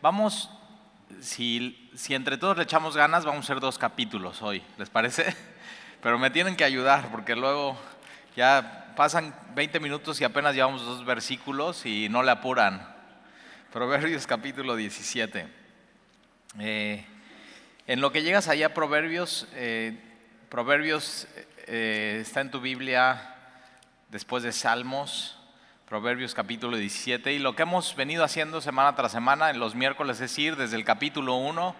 Vamos, si, si entre todos le echamos ganas, vamos a hacer dos capítulos hoy, ¿les parece? Pero me tienen que ayudar porque luego ya pasan 20 minutos y apenas llevamos dos versículos y no le apuran. Proverbios capítulo 17. Eh, en lo que llegas allá, Proverbios, eh, Proverbios eh, está en tu Biblia después de Salmos. Proverbios capítulo 17. Y lo que hemos venido haciendo semana tras semana en los miércoles es ir desde el capítulo 1,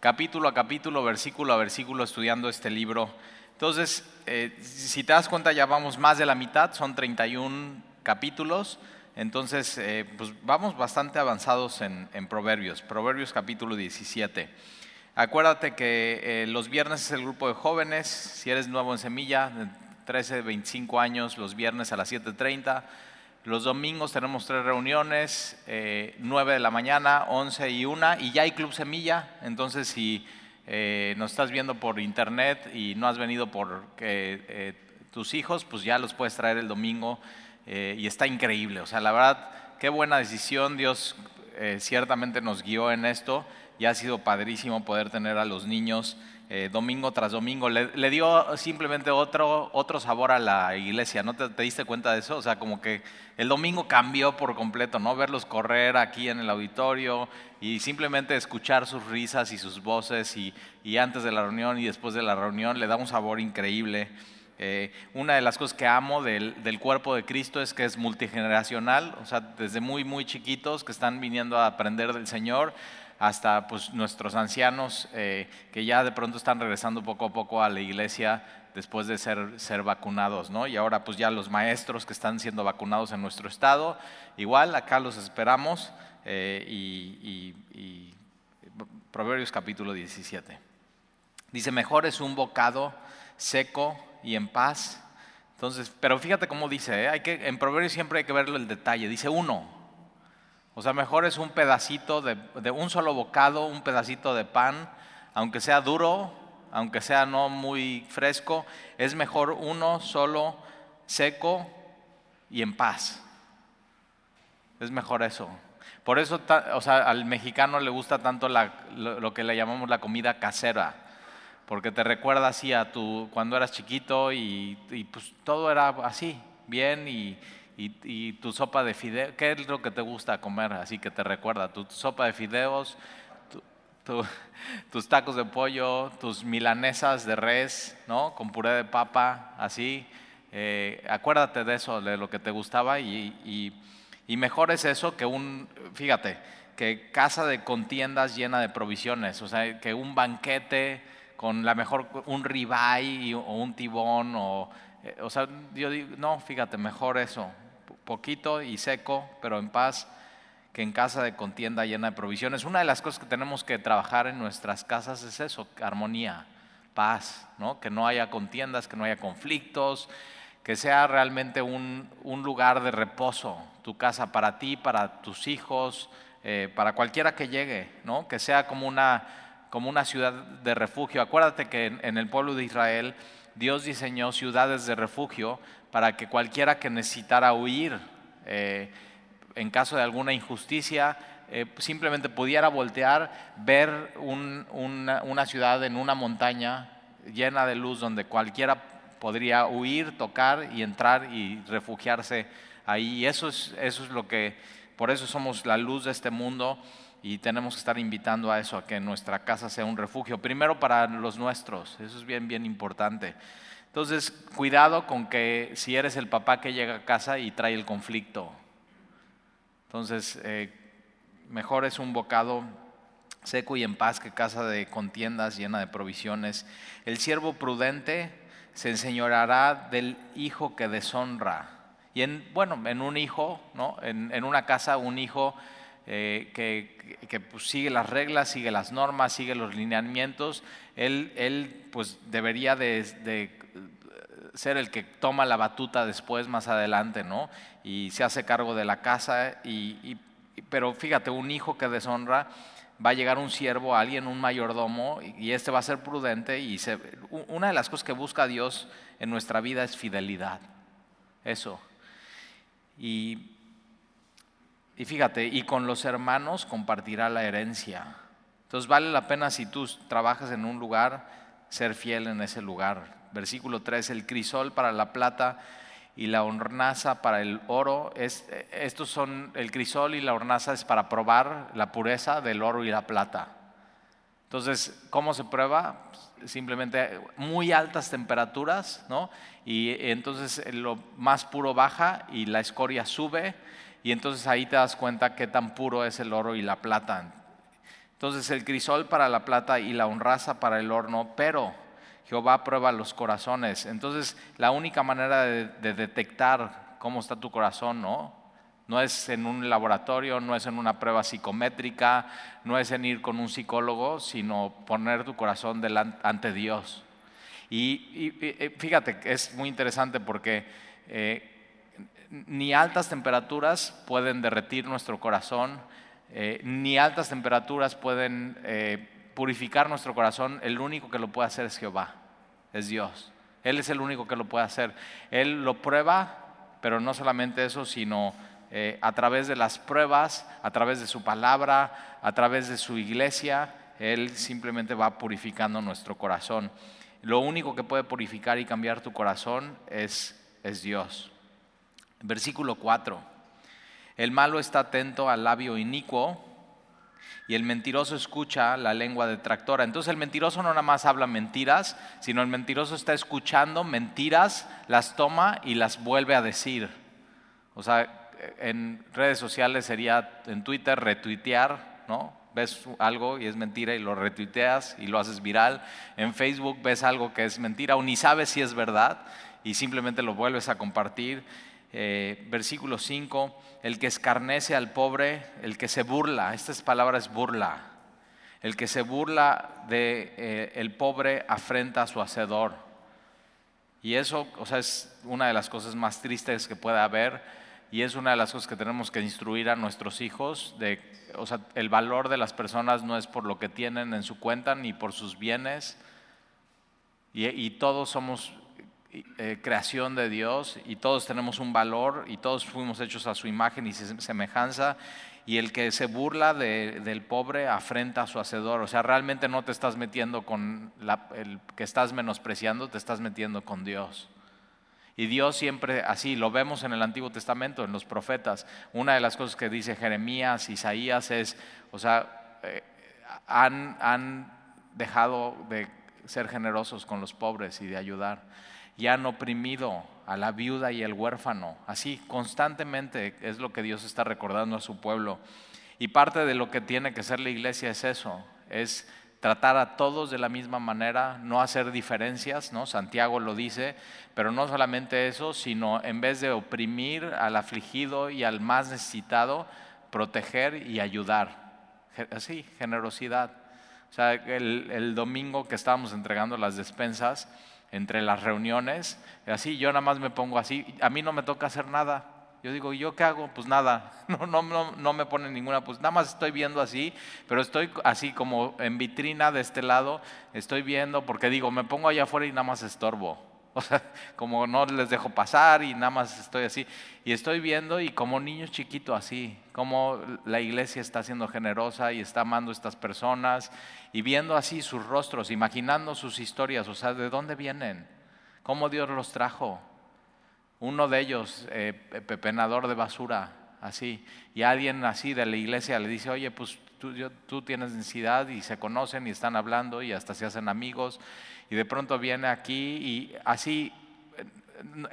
capítulo a capítulo, versículo a versículo, estudiando este libro. Entonces, eh, si te das cuenta, ya vamos más de la mitad, son 31 capítulos. Entonces, eh, pues vamos bastante avanzados en, Proverbios. Proverbios capítulo 17. Acuérdate que eh, los viernes es el grupo de jóvenes. Si eres nuevo en Semilla, 13, 25 años, los viernes a las 7.30. Los domingos tenemos tres reuniones, eh, 9 de la mañana, 11 y 1, y ya hay Club Semilla, entonces si eh, nos estás viendo por internet y no has venido por eh, tus hijos, pues ya los puedes traer el domingo eh, y está increíble. O sea, la verdad, qué buena decisión, Dios ciertamente nos guió en esto y ha sido padrísimo poder tener a los niños eh, domingo tras domingo. Le, dio simplemente otro, otro sabor a la iglesia, ¿no te, diste cuenta de eso? O sea, como que el domingo cambió por completo, ¿no? Verlos correr aquí en el auditorio y simplemente escuchar sus risas y sus voces y, antes de la reunión y después de la reunión le da un sabor increíble. Eh, una de las cosas que amo del, del, cuerpo de Cristo es que es multigeneracional, o sea, desde muy, muy chiquitos que están viniendo a aprender del Señor hasta pues, nuestros ancianos eh, que ya de pronto están regresando poco a poco a la iglesia después de ser, ser vacunados, ¿no? Y ahora pues ya los maestros que están siendo vacunados en nuestro estado, igual acá los esperamos eh, y, Proverbios capítulo 17. Dice, mejor es un bocado seco y en paz. Entonces, pero fíjate cómo dice, ¿eh? hay que, en Proverbios siempre hay que verlo el detalle. Dice uno, o sea, mejor es un pedacito de, un solo bocado, un pedacito de pan, aunque sea duro, aunque sea no muy fresco, es mejor uno solo seco y en paz. Es mejor eso. Por eso, o sea, al mexicano le gusta tanto lo, que le llamamos la comida casera, porque te recuerda así a tu cuando eras chiquito y, y pues todo era así, bien y, y, tu sopa de fideos, ¿qué es lo que te gusta comer? Así que te recuerda, tu, sopa de fideos, tus tacos de pollo, tus milanesas de res, ¿no? Con puré de papa, así. Eh, acuérdate de eso, de lo que te gustaba y, y, mejor es eso que un, fíjate, que casa de contiendas llena de provisiones, o sea, que un banquete con la mejor, un ribeye o un tibón o... Eh, o sea, yo digo, no, fíjate, mejor eso, poquito y seco, pero en paz, que en casa de contienda llena de provisiones. Una de las cosas que tenemos que trabajar en nuestras casas es eso, armonía, paz, ¿no? que no haya contiendas, que no haya conflictos, que sea realmente un, lugar de reposo, tu casa para ti, para tus hijos, eh, para cualquiera que llegue, ¿no? que sea como una, como una ciudad de refugio. Acuérdate que en el pueblo de Israel Dios diseñó ciudades de refugio para que cualquiera que necesitara huir eh, en caso de alguna injusticia, eh, simplemente pudiera voltear, ver una, ciudad en una montaña llena de luz donde cualquiera podría huir, tocar y entrar y refugiarse ahí. Y eso es, eso es lo que, por eso somos la luz de este mundo y tenemos que estar invitando a eso, a que nuestra casa sea un refugio. Primero para los nuestros, eso es bien, bien importante. Entonces, cuidado con que si eres el papá que llega a casa y trae el conflicto. Entonces, eh, mejor es un bocado seco y en paz que casa de contiendas llena de provisiones. El siervo prudente se enseñoreará del hijo que deshonra. Y en, bueno, en un hijo, ¿no? en, una casa, un hijo eh, que, pues, sigue las reglas, sigue las normas, sigue los lineamientos, él, él pues debería de, ser el que toma la batuta después, más adelante, ¿no? Y se hace cargo de la casa. Y, pero fíjate, un hijo que deshonra, va a llegar un siervo, alguien, un mayordomo, y este va a ser prudente. Y una de las cosas que busca Dios en nuestra vida es fidelidad. Eso. Y y fíjate, y con los hermanos compartirá la herencia. Entonces vale la pena si tú trabajas en un lugar, ser fiel en ese lugar. Versículo 3, el crisol para la plata y la hornaza para el oro. Es, estos son, el crisol y la hornaza es para probar la pureza del oro y la plata. Entonces, ¿cómo se prueba? Simplemente muy altas temperaturas, ¿no? Y entonces lo más puro baja y la escoria sube y entonces ahí te das cuenta qué tan puro es el oro y la plata. Entonces el crisol para la plata y la honraza para el horno, pero Jehová prueba los corazones. Entonces la única manera de, de detectar cómo está tu corazón, ¿no? No es en un laboratorio, no es en una prueba psicométrica, no es en ir con un psicólogo, sino poner tu corazón delante, ante Dios. Y, fíjate que es muy interesante porque eh, ni altas temperaturas pueden derretir nuestro corazón, eh, ni altas temperaturas pueden eh, purificar nuestro corazón. El único que lo puede hacer es Jehová, es Dios. Él es el único que lo puede hacer. Él lo prueba, pero no solamente eso, sino eh, a través de las pruebas, a través de su palabra, a través de su iglesia, Él simplemente va purificando nuestro corazón. Lo único que puede purificar y cambiar tu corazón es, es Dios. Versículo 4. El malo está atento al labio inicuo y el mentiroso escucha la lengua detractora. Entonces el mentiroso no nada más habla mentiras, sino el mentiroso está escuchando mentiras, las toma y las vuelve a decir. O sea, en redes sociales sería en Twitter retuitear, ¿no? Ves algo y es mentira y lo retuiteas y lo haces viral. En Facebook ves algo que es mentira o ni sabes si es verdad y simplemente lo vuelves a compartir. Eh, versículo 5, el que escarnece al pobre, el que se burla, estas palabras burla, el que se burla de eh, el pobre afrenta a su hacedor. Y eso, o sea, es una de las cosas más tristes que puede haber y es una de las cosas que tenemos que instruir a nuestros hijos, de, o sea, el valor de las personas no es por lo que tienen en su cuenta ni por sus bienes, y, todos somos eh, creación de Dios y todos tenemos un valor y todos fuimos hechos a su imagen y semejanza, y el que se burla del pobre afrenta a su hacedor, o sea, realmente no te estás metiendo con el que estás menospreciando, te estás metiendo con Dios. Y Dios siempre así, lo vemos en el Antiguo Testamento, en los profetas. Una de las cosas que dice Jeremías, Isaías es, o sea, eh, han, han dejado de ser generosos con los pobres y de ayudar. Y han oprimido a la viuda y el huérfano. Así, constantemente es lo que Dios está recordando a su pueblo. Y parte de lo que tiene que ser la iglesia es eso, es tratar a todos de la misma manera, no hacer diferencias, ¿no? Santiago lo dice, pero no solamente eso, sino en vez de oprimir al afligido y al más necesitado, proteger y ayudar. Así, generosidad. O sea, el, el domingo que estábamos entregando las despensas, entre las reuniones, así yo nada más me pongo así, a mí no me toca hacer nada, yo digo, ¿yo qué hago? Pues nada, no, no, no, no me ponen ninguna, pues nada más estoy viendo así, pero estoy así como en vitrina de este lado, estoy viendo, porque digo, me pongo allá afuera y nada más estorbo. O sea, como no les dejo pasar y nada más estoy así. Y estoy viendo y como niño chiquito así, como la iglesia está siendo generosa y está amando a estas personas y viendo así sus rostros, imaginando sus historias, o sea, ¿de dónde vienen? ¿Cómo Dios los trajo? Uno de ellos, eh, pepenador de basura, así, y alguien así de la iglesia le dice, oye, pues tú, tú tienes necesidad y se conocen y están hablando y hasta se hacen amigos, y de pronto viene aquí y así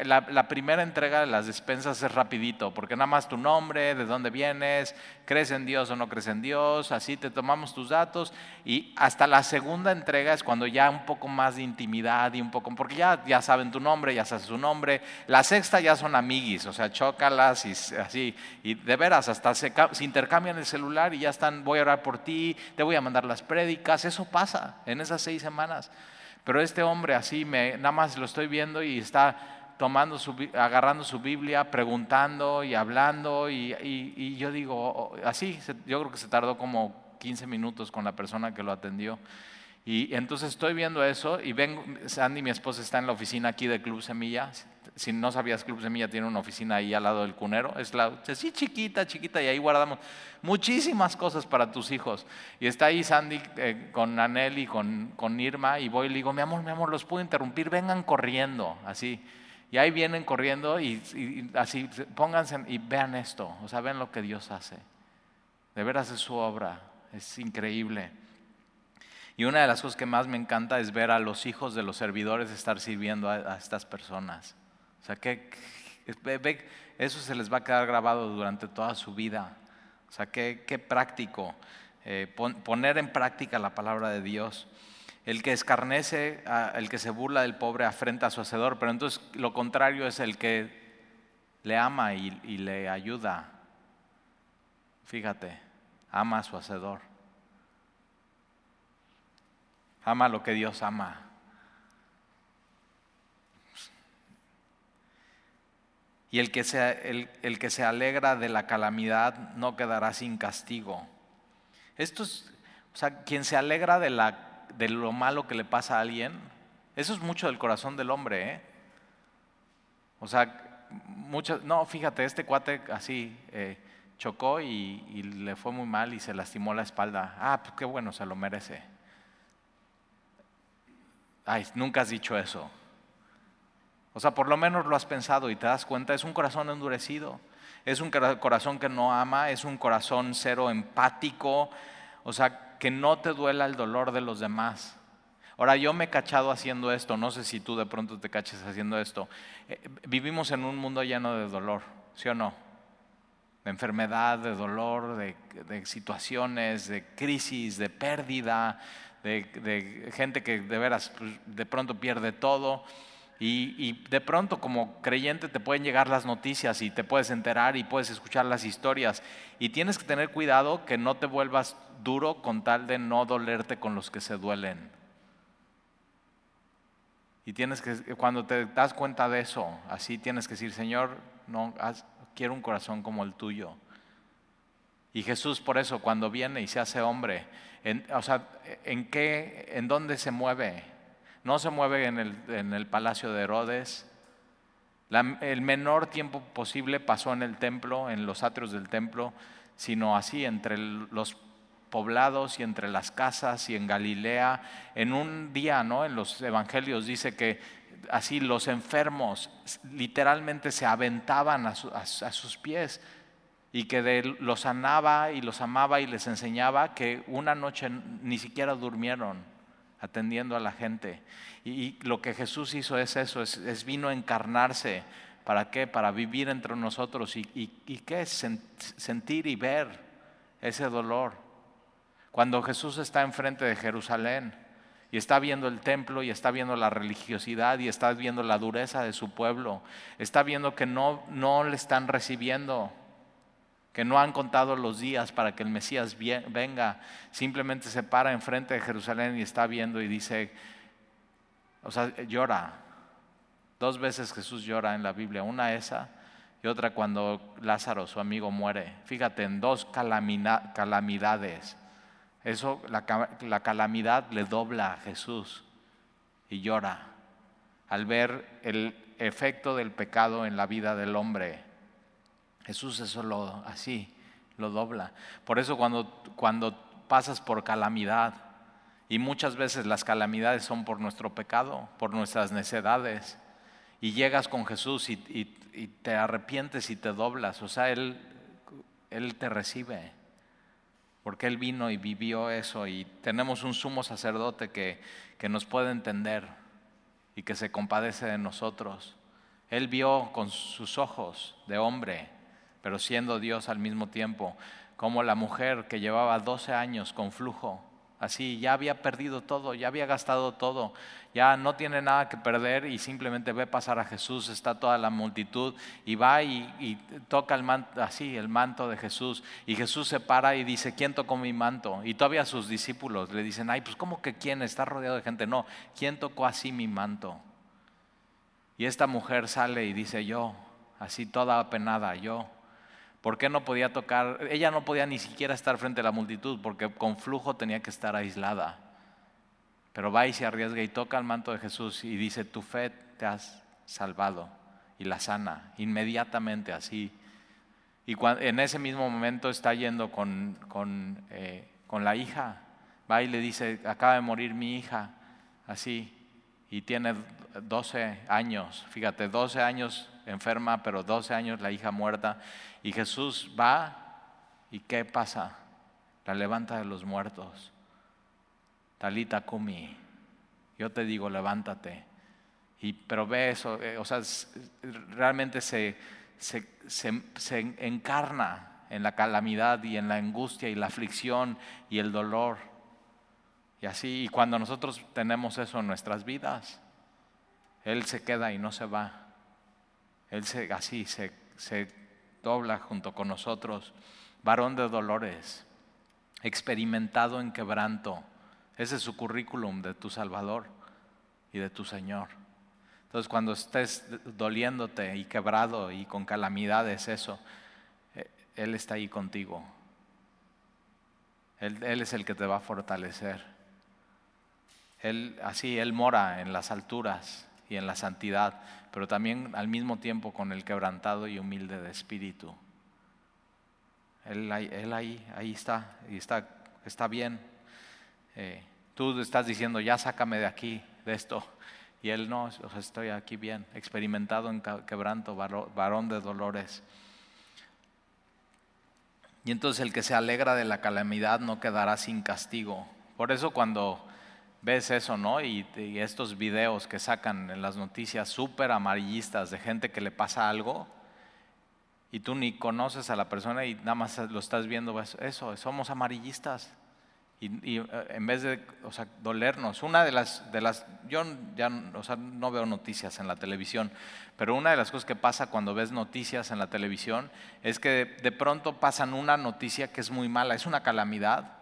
la, primera entrega de las despensas es rapidito, porque nada más tu nombre, de dónde vienes, crees en Dios o no crees en Dios, así te tomamos tus datos y hasta la segunda entrega es cuando ya un poco más de intimidad y un poco, porque ya, ya saben tu nombre, ya sabes su nombre, la sexta ya son amiguis, o sea, chócalas y así, y de veras, hasta se, se intercambian el celular y ya están, voy a orar por ti, te voy a mandar las prédicas, eso pasa en esas seis semanas. Pero este hombre así, me, nada más lo estoy viendo y está tomando su, agarrando su Biblia, preguntando y hablando y, yo digo, oh, oh, así, yo creo que se tardó como 15 minutos con la persona que lo atendió. Y entonces estoy viendo eso y vengo, Sandy, mi esposa, está en la oficina aquí de Club Semilla, si no sabías, Club Semilla tiene una oficina ahí al lado del cunero. Es la, así chiquita, chiquita, y ahí guardamos muchísimas cosas para tus hijos. Y está ahí Sandy eh, con Anel y con, con Irma, y voy y le digo, mi amor, mi amor, los puedo interrumpir, vengan corriendo, así. Y ahí vienen corriendo y, así, pónganse y vean esto, o sea, ven lo que Dios hace. De veras es su obra, es increíble. Y una de las cosas que más me encanta es ver a los hijos de los servidores estar sirviendo a, estas personas. O sea, que, eso se les va a quedar grabado durante toda su vida. O sea, qué, práctico. Eh, poner en práctica la palabra de Dios. El que escarnece, el que se burla del pobre afrenta a su hacedor, pero entonces lo contrario es el que le ama y, y le ayuda. Fíjate, ama a su hacedor. Ama lo que Dios ama. Y el que, se, el, que se alegra de la calamidad no quedará sin castigo. Esto es, o sea, quien se alegra de, la, de lo malo que le pasa a alguien, eso es mucho del corazón del hombre. ¿eh? O sea, mucho, no, fíjate, este cuate así eh, chocó y, y, le fue muy mal y se lastimó la espalda. Ah, pues qué bueno, se lo merece. Ay, nunca has dicho eso. O sea, por lo menos lo has pensado y te das cuenta, es un corazón endurecido, es un corazón que no ama, es un corazón cero empático, o sea, que no te duela el dolor de los demás. Ahora, yo me he cachado haciendo esto, no sé si tú de pronto te caches haciendo esto. Eh, vivimos en un mundo lleno de dolor, ¿sí o no? De enfermedad, de dolor, de, situaciones, de crisis, de pérdida, de, gente que de veras pues, de pronto pierde todo. Y, de pronto como creyente te pueden llegar las noticias y te puedes enterar y puedes escuchar las historias. Y tienes que tener cuidado que no te vuelvas duro con tal de no dolerte con los que se duelen. Y tienes que, cuando te das cuenta de eso, así tienes que decir, Señor, no, quiero un corazón como el tuyo. Y Jesús por eso cuando viene y se hace hombre, o sea, ¿en qué, en dónde se mueve? No se mueve en el, palacio de Herodes. el menor tiempo posible pasó en el templo, en los atrios del templo, sino así entre los poblados y entre las casas y en Galilea. En un día, ¿no? En los evangelios dice que así los enfermos literalmente se aventaban a sus pies y que los sanaba y los amaba y les enseñaba que una noche ni siquiera durmieron atendiendo a la gente. Y, lo que Jesús hizo es eso, es, vino a encarnarse. ¿Para qué? Para vivir entre nosotros y, y qué? sentir y ver ese dolor. Cuando Jesús está enfrente de Jerusalén y está viendo el templo y está viendo la religiosidad y está viendo la dureza de su pueblo, está viendo que no, no le están recibiendo que no han contado los días para que el Mesías venga, simplemente se para enfrente de Jerusalén y está viendo y dice, o sea, llora. Dos veces Jesús llora en la Biblia, una esa y otra cuando Lázaro, su amigo, muere. Fíjate, en dos calamidades. Eso, la, la calamidad le dobla a Jesús y llora al ver el efecto del pecado en la vida del hombre Jesús eso lo así, lo dobla. Por eso cuando, cuando pasas por calamidad, y muchas veces las calamidades son por nuestro pecado, por nuestras necedades, y llegas con Jesús y, te arrepientes y te doblas, o sea, Él, Él te recibe, porque Él vino y vivió eso, y tenemos un sumo sacerdote que, que nos puede entender y que se compadece de nosotros. Él vio con sus ojos de hombre pero siendo Dios al mismo tiempo, como la mujer que llevaba 12 años con flujo, así ya había perdido todo, ya había gastado todo, ya no tiene nada que perder y simplemente ve pasar a Jesús, está toda la multitud y va y, toca el manto, así el manto de Jesús y Jesús se para y dice, ¿quién tocó mi manto? Y todavía sus discípulos le dicen, ay, pues ¿cómo que quién? Está rodeado de gente. No, ¿quién tocó así mi manto? Y esta mujer sale y dice, yo, así toda apenada, yo. ¿Por qué no podía tocar? Ella no podía ni siquiera estar frente a la multitud porque con flujo tenía que estar aislada. Pero va y se arriesga y toca el manto de Jesús y dice, tu fe te has salvado. y la sana, inmediatamente así. Y en ese mismo momento está yendo con, con, eh, con la hija, va y le dice, acaba de morir mi hija, así, y tiene 12 años, fíjate, 12 años enferma, pero 12 años la hija muerta, y Jesús va, ¿y qué pasa? La levanta de los muertos. Talita Kumi, yo te digo, levántate. Y, pero ve eso, eh, o sea, realmente se, se, se encarna en la calamidad y en la angustia y la aflicción y el dolor. Y así, y cuando nosotros tenemos eso en nuestras vidas, Él se queda y no se va. Él se, así se, se dobla junto con nosotros, varón de dolores, experimentado en quebranto. Ese es su currículum de tu Salvador y de tu Señor. Entonces cuando estés doliéndote y quebrado y con calamidades, eso, eh, Él está ahí contigo. Él, él es el que te va a fortalecer. Él, así, Él mora en las alturas y en la santidad, pero también al mismo tiempo con el quebrantado y humilde de espíritu. Él, ahí, ahí está, y está, está bien. Eh, tú estás diciendo, ya sácame de aquí, de esto. Y él no, estoy aquí bien, experimentado en quebranto, varón de dolores. Y entonces el que se alegra de la calamidad no quedará sin castigo. Por eso cuando ves eso, ¿no? Y, estos videos que sacan en las noticias súper amarillistas de gente que le pasa algo y tú ni conoces a la persona y nada más lo estás viendo, eso, somos amarillistas. Y, eh, en vez de dolernos, una de las, de las yo ya o sea, no veo noticias en la televisión, pero una de las cosas que pasa cuando ves noticias en la televisión es que de pronto pasan una noticia que es muy mala, es una calamidad,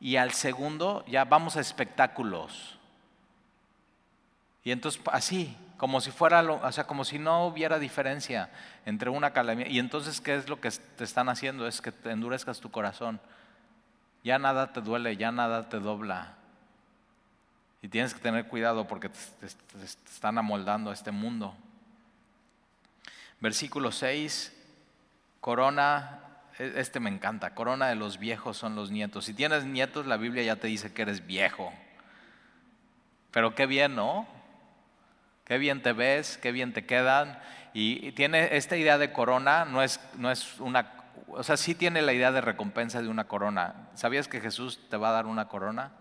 y al segundo ya vamos a espectáculos. Y entonces así, como si fuera, o sea, como si no hubiera diferencia entre una calamidad. Y entonces, ¿qué es lo que te están haciendo? Es que te endurezcas tu corazón. Ya nada te duele, ya nada te dobla. Y tienes que tener cuidado porque te, te están amoldando a este mundo. Versículo 6, corona este me encanta. Corona de los viejos son los nietos. Si tienes nietos, la Biblia ya te dice que eres viejo. Pero qué bien, ¿no? Qué bien te ves, qué bien te quedan. Y tiene esta idea de corona, no es, no es una, o sea, sí tiene la idea de recompensa de una corona. ¿Sabías que Jesús te va a dar una corona?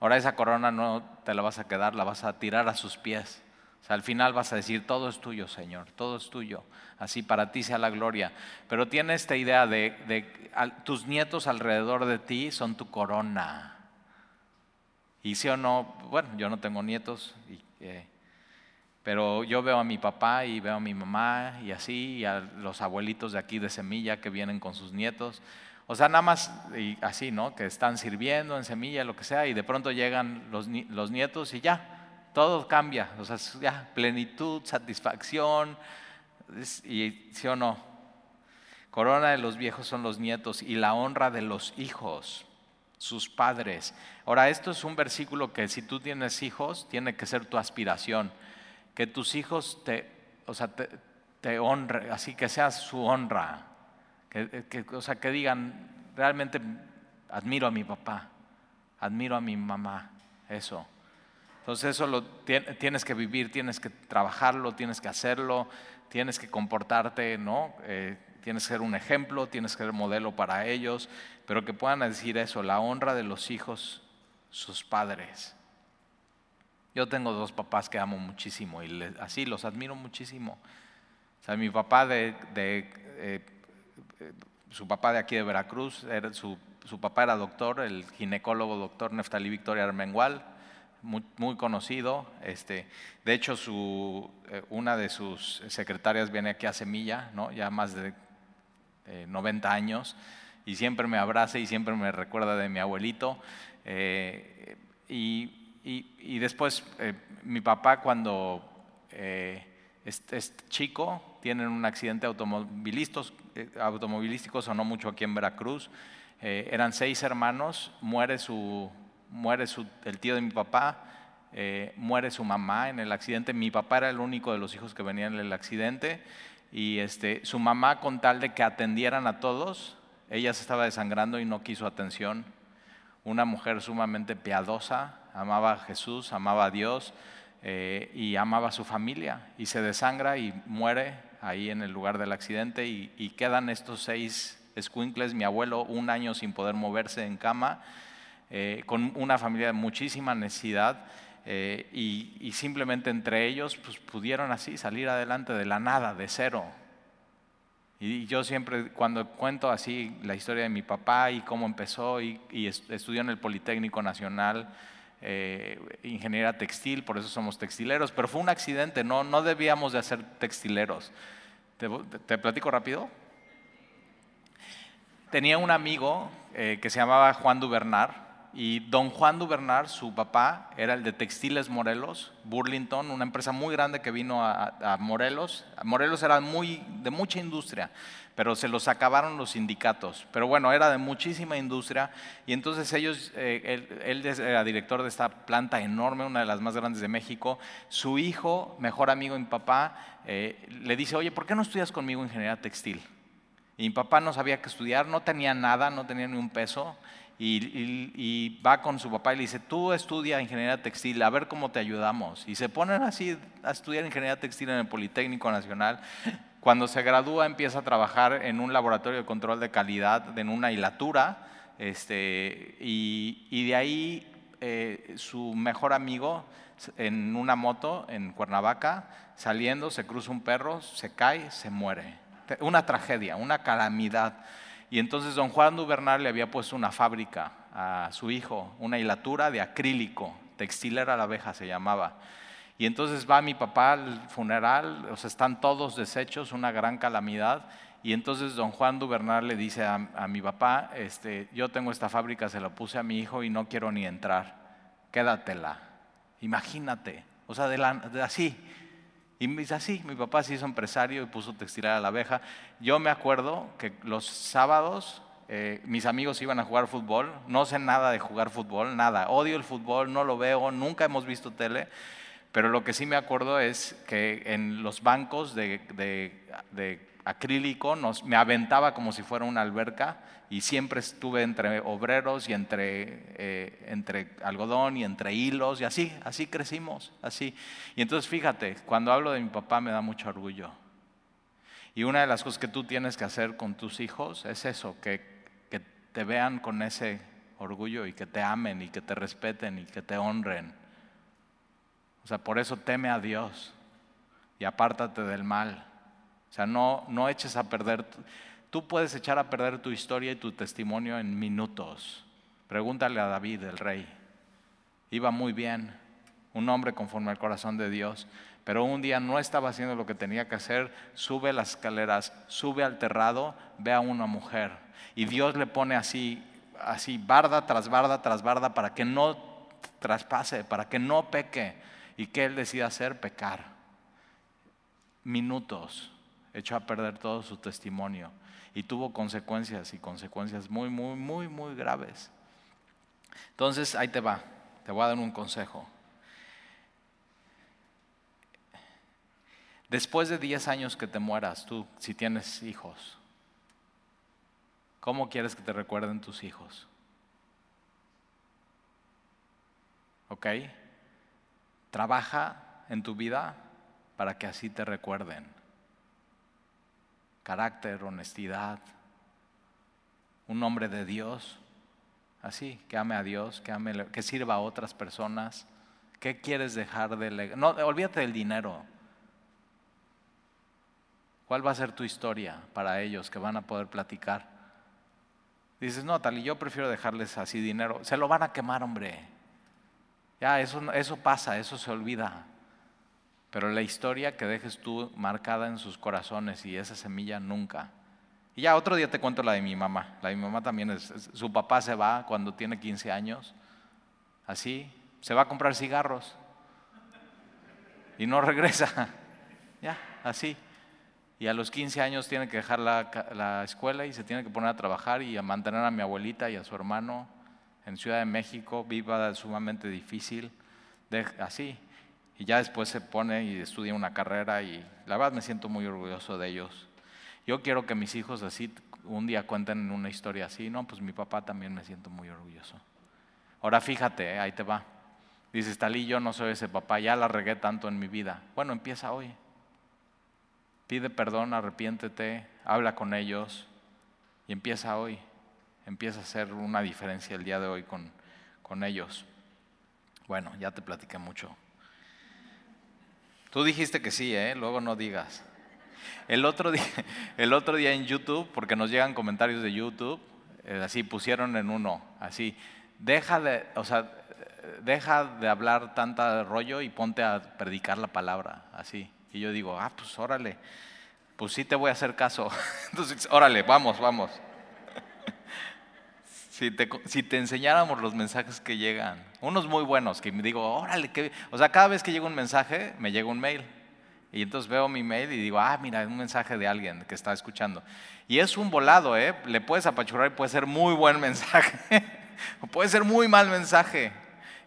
Ahora esa corona no te la vas a quedar, la vas a tirar a sus pies al final vas a decir, todo es tuyo, Señor, todo es tuyo. Así para ti sea la gloria. Pero tiene esta idea de, tus nietos alrededor de ti son tu corona. Y sí o no, bueno, yo no tengo nietos, eh, pero yo veo a mi papá y veo a mi mamá y así, y a los abuelitos de aquí de Semilla que vienen con sus nietos. O sea, nada más así, ¿no? Que están sirviendo en Semilla, lo que sea, y de pronto llegan los, los nietos y ya, todo cambia, o sea, ya plenitud, satisfacción, y sí o no. Corona de los viejos son los nietos y la honra de los hijos, sus padres. Ahora, esto es un versículo que si tú tienes hijos, tiene que ser tu aspiración, que tus hijos te, o sea, te, honren, así que sea su honra, que, o sea, que digan, realmente admiro a mi papá, admiro a mi mamá, eso. Entonces eso lo tienes que vivir, tienes que trabajarlo, tienes que hacerlo, tienes que comportarte, ¿no? Eh, tienes que ser un ejemplo, tienes que ser modelo para ellos, pero que puedan decir eso, la honra de los hijos, sus padres. Yo tengo dos papás que amo muchísimo y así los admiro muchísimo. O sea, mi papá de, eh, su papá de aquí de Veracruz, era, su, su papá era doctor, el ginecólogo doctor Neftalí Victoria Armengual muy, conocido. Este, de hecho, su, eh, una de sus secretarias viene aquí a Semilla, ¿no? ya más de 90 años, y siempre me abraza y siempre me recuerda de mi abuelito. Eh, y, y, después, eh, mi papá cuando es, es, chico, tienen un accidente automovilístico, sonó mucho aquí en Veracruz. eran seis hermanos, muere su, muere el tío de mi papá, eh, muere su mamá en el accidente. Mi papá era el único de los hijos que venía en el accidente y este, su mamá con tal de que atendieran a todos, ella se estaba desangrando y no quiso atención. Una mujer sumamente piadosa, amaba a Jesús, amaba a Dios eh, y amaba a su familia y se desangra y muere ahí en el lugar del accidente y, quedan estos seis escuincles, mi abuelo un año sin poder moverse en cama, eh, con una familia de muchísima necesidad eh, y, simplemente entre ellos pues, pudieron así salir adelante de la nada, de cero. Y yo siempre, cuando cuento así la historia de mi papá y cómo empezó y, estudió en el Politécnico Nacional, eh, ingeniera textil, por eso somos textileros, pero fue un accidente, no, no debíamos de ser textileros. ¿Te, platico rápido? Tenía un amigo eh, que se llamaba Juan Dubernar, y don Juan Dubernar, su papá, era el de Textiles Morelos, Burlington, una empresa muy grande que vino a, Morelos. Morelos era muy, de mucha industria, pero se los acabaron los sindicatos. Pero bueno, era de muchísima industria y entonces ellos, eh, él, era director de esta planta enorme, una de las más grandes de México. Su hijo, mejor amigo de mi papá, eh, le dice, oye, ¿por qué no estudias conmigo ingeniería textil? Y mi papá no sabía qué estudiar, no tenía nada, no tenía ni un peso y, va con su papá y le dice, tú estudia ingeniería textil, a ver cómo te ayudamos. Y se ponen así a estudiar ingeniería textil en el Politécnico Nacional. Cuando se gradúa empieza a trabajar en un laboratorio de control de calidad, en una hilatura, este, y, de ahí eh, su mejor amigo en una moto en Cuernavaca, saliendo, se cruza un perro, se cae, se muere. Una tragedia, una calamidad. Y entonces don Juan Dubernal le había puesto una fábrica a su hijo, una hilatura de acrílico, textilera la abeja se llamaba. Y entonces va mi papá al funeral, o sea, están todos deshechos, una gran calamidad. Y entonces don Juan Dubernal le dice a, mi papá, este, yo tengo esta fábrica, se la puse a mi hijo y no quiero ni entrar, quédatela. Imagínate, o sea, de así. Y me dice así, mi papá se hizo empresario y puso textilar a la abeja. Yo me acuerdo que los sábados eh, mis amigos iban a jugar fútbol, no sé nada de jugar fútbol, nada, odio el fútbol, no lo veo, nunca hemos visto tele, pero lo que sí me acuerdo es que en los bancos de, acrílico nos, me aventaba como si fuera una alberca y siempre estuve entre obreros y entre, eh, entre algodón y entre hilos y así, así crecimos, así. Y entonces fíjate, cuando hablo de mi papá me da mucho orgullo. Y una de las cosas que tú tienes que hacer con tus hijos es eso, que, que te vean con ese orgullo y que te amen y que te respeten y que te honren. Sea, por eso teme a Dios y apártate del mal. O sea, no, no eches a perder. Tú puedes echar a perder tu historia y tu testimonio en minutos. Pregúntale a David, el rey. Iba muy bien, un hombre conforme al corazón de Dios, pero un día no estaba haciendo lo que tenía que hacer, sube las escaleras, sube al terrado, ve a una mujer y Dios le pone así, así barda tras barda tras barda para que no traspase, para que no peque y que él decida hacer pecar. Minutos echó a perder todo su testimonio y tuvo consecuencias y consecuencias muy, muy, muy, muy graves. Entonces, ahí te va, te voy a dar un consejo. Después de 10 años que te mueras, tú, si tienes hijos, ¿cómo quieres que te recuerden tus hijos? ¿Ok? Trabaja en tu vida para que así te recuerden carácter, honestidad, un hombre de Dios, así, que ame a Dios, que, que sirva a otras personas. ¿Qué quieres dejar de legar? No, olvídate del dinero. ¿Cuál va a ser tu historia para ellos que van a poder platicar? Dices, no, tal y yo prefiero dejarles así dinero. Se lo van a quemar, hombre. Ya, eso, eso pasa, eso se olvida. Pero la historia que dejes tú marcada en sus corazones y esa semilla nunca. Y ya otro día te cuento la de mi mamá. La de mi mamá también es, su papá se va cuando tiene 15 años, así, se va a comprar cigarros y no regresa. ya, así. Y a los 15 años tiene que dejar la, la, escuela y se tiene que poner a trabajar y a mantener a mi abuelita y a su hermano en Ciudad de México, viva sumamente difícil así. Y ya después se pone y estudia una carrera y la verdad me siento muy orgulloso de ellos. Yo quiero que mis hijos así un día cuenten una historia así. No, pues mi papá también me siento muy orgulloso. Ahora fíjate, ahí te va. Dices, Talí, yo no soy ese papá, ya la regué tanto en mi vida. Bueno, empieza hoy. Pide perdón, arrepiéntete, habla con ellos y empieza hoy. Empieza a hacer una diferencia el día de hoy con, con ellos. Bueno, ya te platiqué mucho. Tú dijiste que sí, ¿eh? luego no digas. El otro, día, el otro día en YouTube, porque nos llegan comentarios de YouTube, eh, así pusieron en uno, así, deja de, o sea, deja de hablar tanta rollo y ponte a predicar la palabra, así. Y yo digo, ah, pues órale, pues sí te voy a hacer caso. Entonces, órale, vamos, vamos. Si te, enseñáramos los mensajes que llegan, unos muy buenos, que me digo, órale, que... o sea, cada vez que llega un mensaje, me llega un mail. Y entonces veo mi mail y digo, ah, mira, es un mensaje de alguien que está escuchando. Y es un volado, ¿eh? Le puedes apachurrar y puede ser muy buen mensaje, o puede ser muy mal mensaje.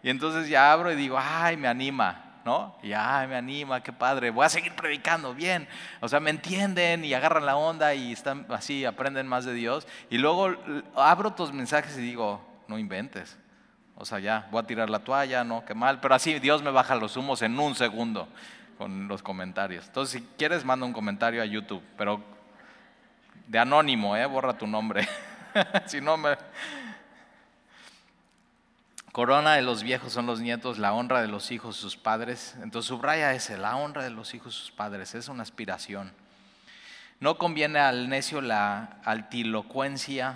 Y entonces ya abro y digo, ay, me anima. ¿No? Y ay, me anima, qué padre, voy a seguir predicando, bien. O sea, me entienden y agarran la onda y están así, aprenden más de Dios. Y luego abro tus mensajes y digo, no inventes. O sea, ya, voy a tirar la toalla, no, qué mal. Pero así Dios me baja los humos en un segundo con los comentarios. Entonces, si quieres, manda un comentario a YouTube, pero de anónimo, ¿eh? borra tu nombre. si no me... Corona de los viejos son los nietos, la honra de los hijos sus padres. Entonces subraya ese, la honra de los hijos sus padres, es una aspiración. No conviene al necio la altilocuencia,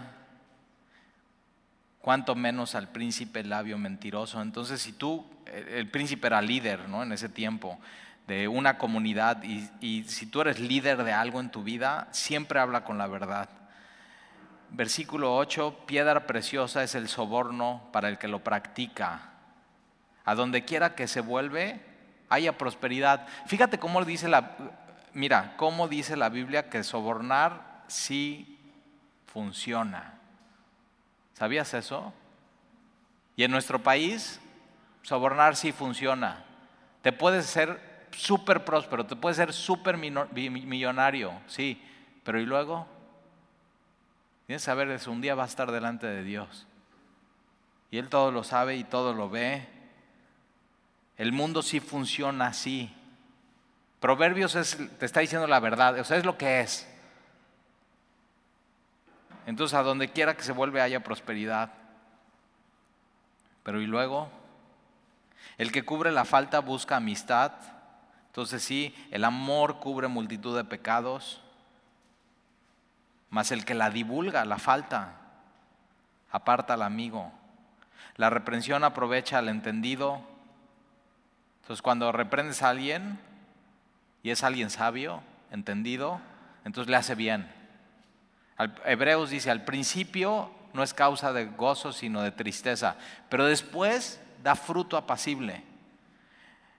cuanto menos al príncipe labio mentiroso. Entonces si tú, el príncipe era líder ¿no? en ese tiempo de una comunidad y, y si tú eres líder de algo en tu vida, siempre habla con la verdad versículo 8, piedra preciosa es el soborno para el que lo practica. A donde quiera que se vuelve, haya prosperidad. Fíjate cómo dice la, mira, cómo dice la Biblia que sobornar sí funciona. ¿Sabías eso? Y en nuestro país, sobornar sí funciona. Te puedes ser súper próspero, te puedes ser súper millonario, sí, pero ¿y luego? Tienes que saber eso, un día va a estar delante de Dios. Y Él todo lo sabe y todo lo ve. El mundo sí funciona así. Proverbios te está diciendo la verdad, o sea, es lo que es. Entonces, a donde quiera que se vuelve haya prosperidad. Pero ¿y luego? El que cubre la falta busca amistad. Entonces sí, el amor cubre multitud de pecados mas el que la divulga, la falta, aparta al amigo. La reprensión aprovecha al entendido. Entonces cuando reprendes a alguien y es alguien sabio, entendido, entonces le hace bien. Hebreos dice, al principio no es causa de gozo, sino de tristeza, pero después da fruto apacible.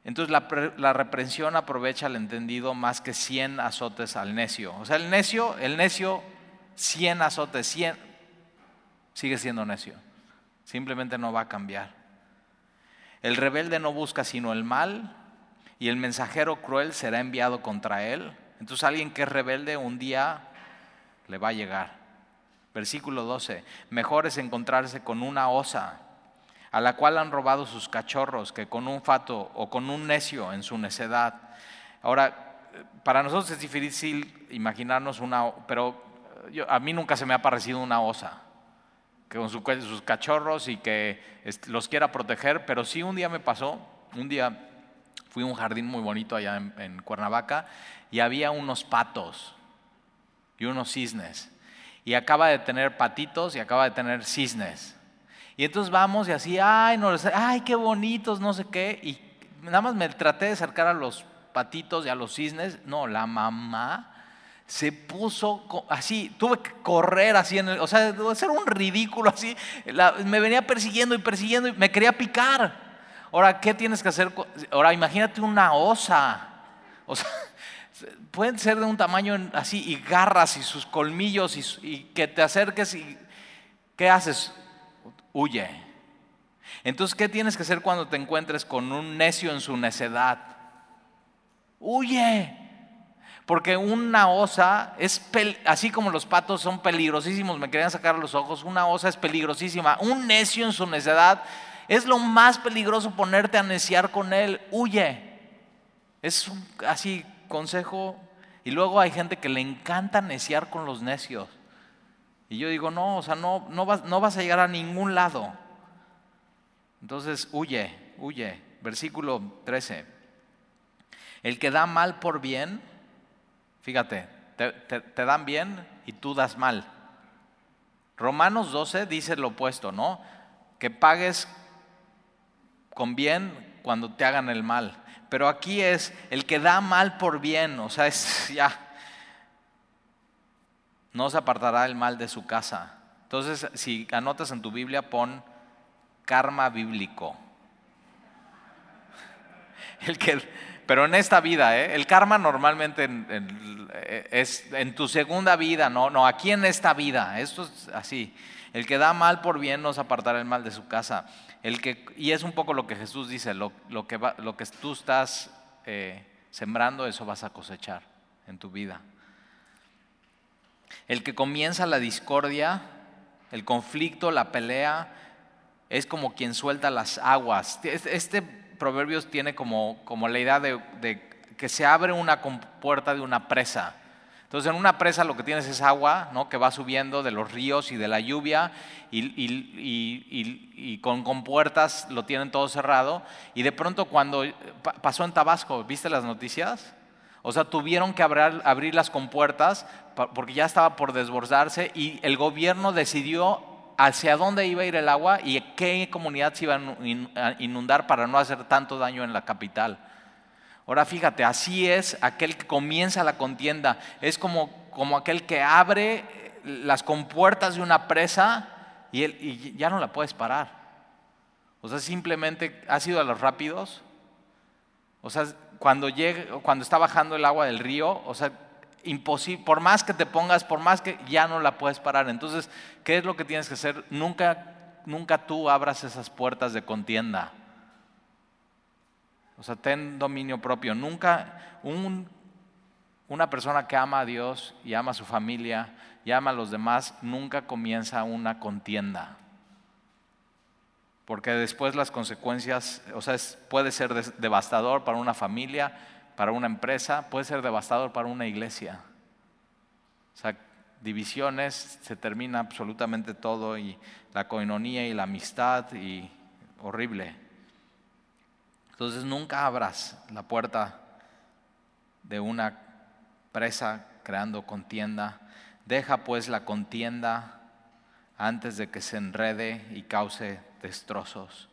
Entonces la, la, reprensión aprovecha al entendido más que 100 azotes al necio. O sea, el necio, el necio 100 azotes, 100, sigue siendo necio. Simplemente no va a cambiar. El rebelde no busca sino el mal y el mensajero cruel será enviado contra él. Entonces alguien que es rebelde un día le va a llegar. Versículo 12. Mejor es encontrarse con una osa a la cual han robado sus cachorros que con un fato o con un necio en su necedad. Ahora, para nosotros es difícil imaginarnos una, pero a mí nunca se me ha parecido una osa que con sus cachorros y que los quiera proteger, pero sí un día me pasó, un día fui a un jardín muy bonito allá en, Cuernavaca y había unos patos y unos cisnes. Y acaba de tener patitos y acaba de tener cisnes. Y entonces vamos y así, ay, no, ay, qué bonitos, no sé qué. Y nada más me traté de acercar a los patitos y a los cisnes. No, la mamá se puso así, tuve que correr así, en el, o sea, ser un ridículo así, me venía persiguiendo y persiguiendo y me quería picar. Ahora, ¿qué tienes que hacer? Ahora, imagínate una osa, o sea, pueden ser de un tamaño así y garras y sus colmillos y, y que te acerques y ¿qué haces? Huye. Entonces, ¿qué tienes que hacer cuando te encuentres con un necio en su necedad? Huye. Porque una osa es, así como los patos son peligrosísimos, me querían sacar los ojos, una osa es peligrosísima. Un necio en su necedad es lo más peligroso ponerte a neciar con él. Huye. Es un, así consejo. Y luego hay gente que le encanta neciar con los necios. Y yo digo, no, o sea, no, no, vas, no vas a llegar a ningún lado. Entonces, huye, huye. Versículo 13. El que da mal por bien, fíjate, te, dan bien y tú das mal. Romanos 12 dice lo opuesto, ¿no? Que pagues con bien cuando te hagan el mal. Pero aquí es el que da mal por bien, o sea, es ya. No se apartará el mal de su casa. Entonces, si anotas en tu Biblia, pon karma bíblico. El que, pero en esta vida, ¿eh? el karma normalmente es en tu segunda vida, no, no, aquí en esta vida, esto es así. El que da mal por bien no se apartará el mal de su casa. El que, y es un poco lo que Jesús dice, lo, que, lo que tú estás eh, sembrando, eso vas a cosechar en tu vida. El que comienza la discordia, el conflicto, la pelea, es como quien suelta las aguas. Este proverbio tiene como, como la idea de, que se abre una puerta de una presa. Entonces en una presa lo que tienes es agua ¿no? que va subiendo de los ríos y de la lluvia y, y, con compuertas lo tienen todo cerrado. Y de pronto cuando pasó en Tabasco, ¿viste las noticias? O sea, tuvieron que abrir, abrir las compuertas porque ya estaba por desbordarse y el gobierno decidió hacia dónde iba a ir el agua y qué comunidad se iba a inundar para no hacer tanto daño en la capital. Ahora fíjate, así es aquel que comienza la contienda, es como, como aquel que abre las compuertas de una presa y, ya no la puedes parar. O sea, simplemente ha sido a los rápidos. O sea, cuando, llega, cuando está bajando el agua del río, o sea, imposible, por más que te pongas, por más que ya no la puedes parar. Entonces, ¿qué es lo que tienes que hacer? Nunca, nunca tú abras esas puertas de contienda. O sea, ten dominio propio. Nunca una persona que ama a Dios y ama a su familia y ama a los demás, nunca comienza una contienda. Porque después las consecuencias, o sea, puede ser devastador para una familia, para una empresa, puede ser devastador para una iglesia. O sea, divisiones, se termina absolutamente todo y la coinonía y la amistad y horrible. Entonces nunca abras la puerta de una presa creando contienda. Deja pues la contienda antes de que se enrede y cause destrozos.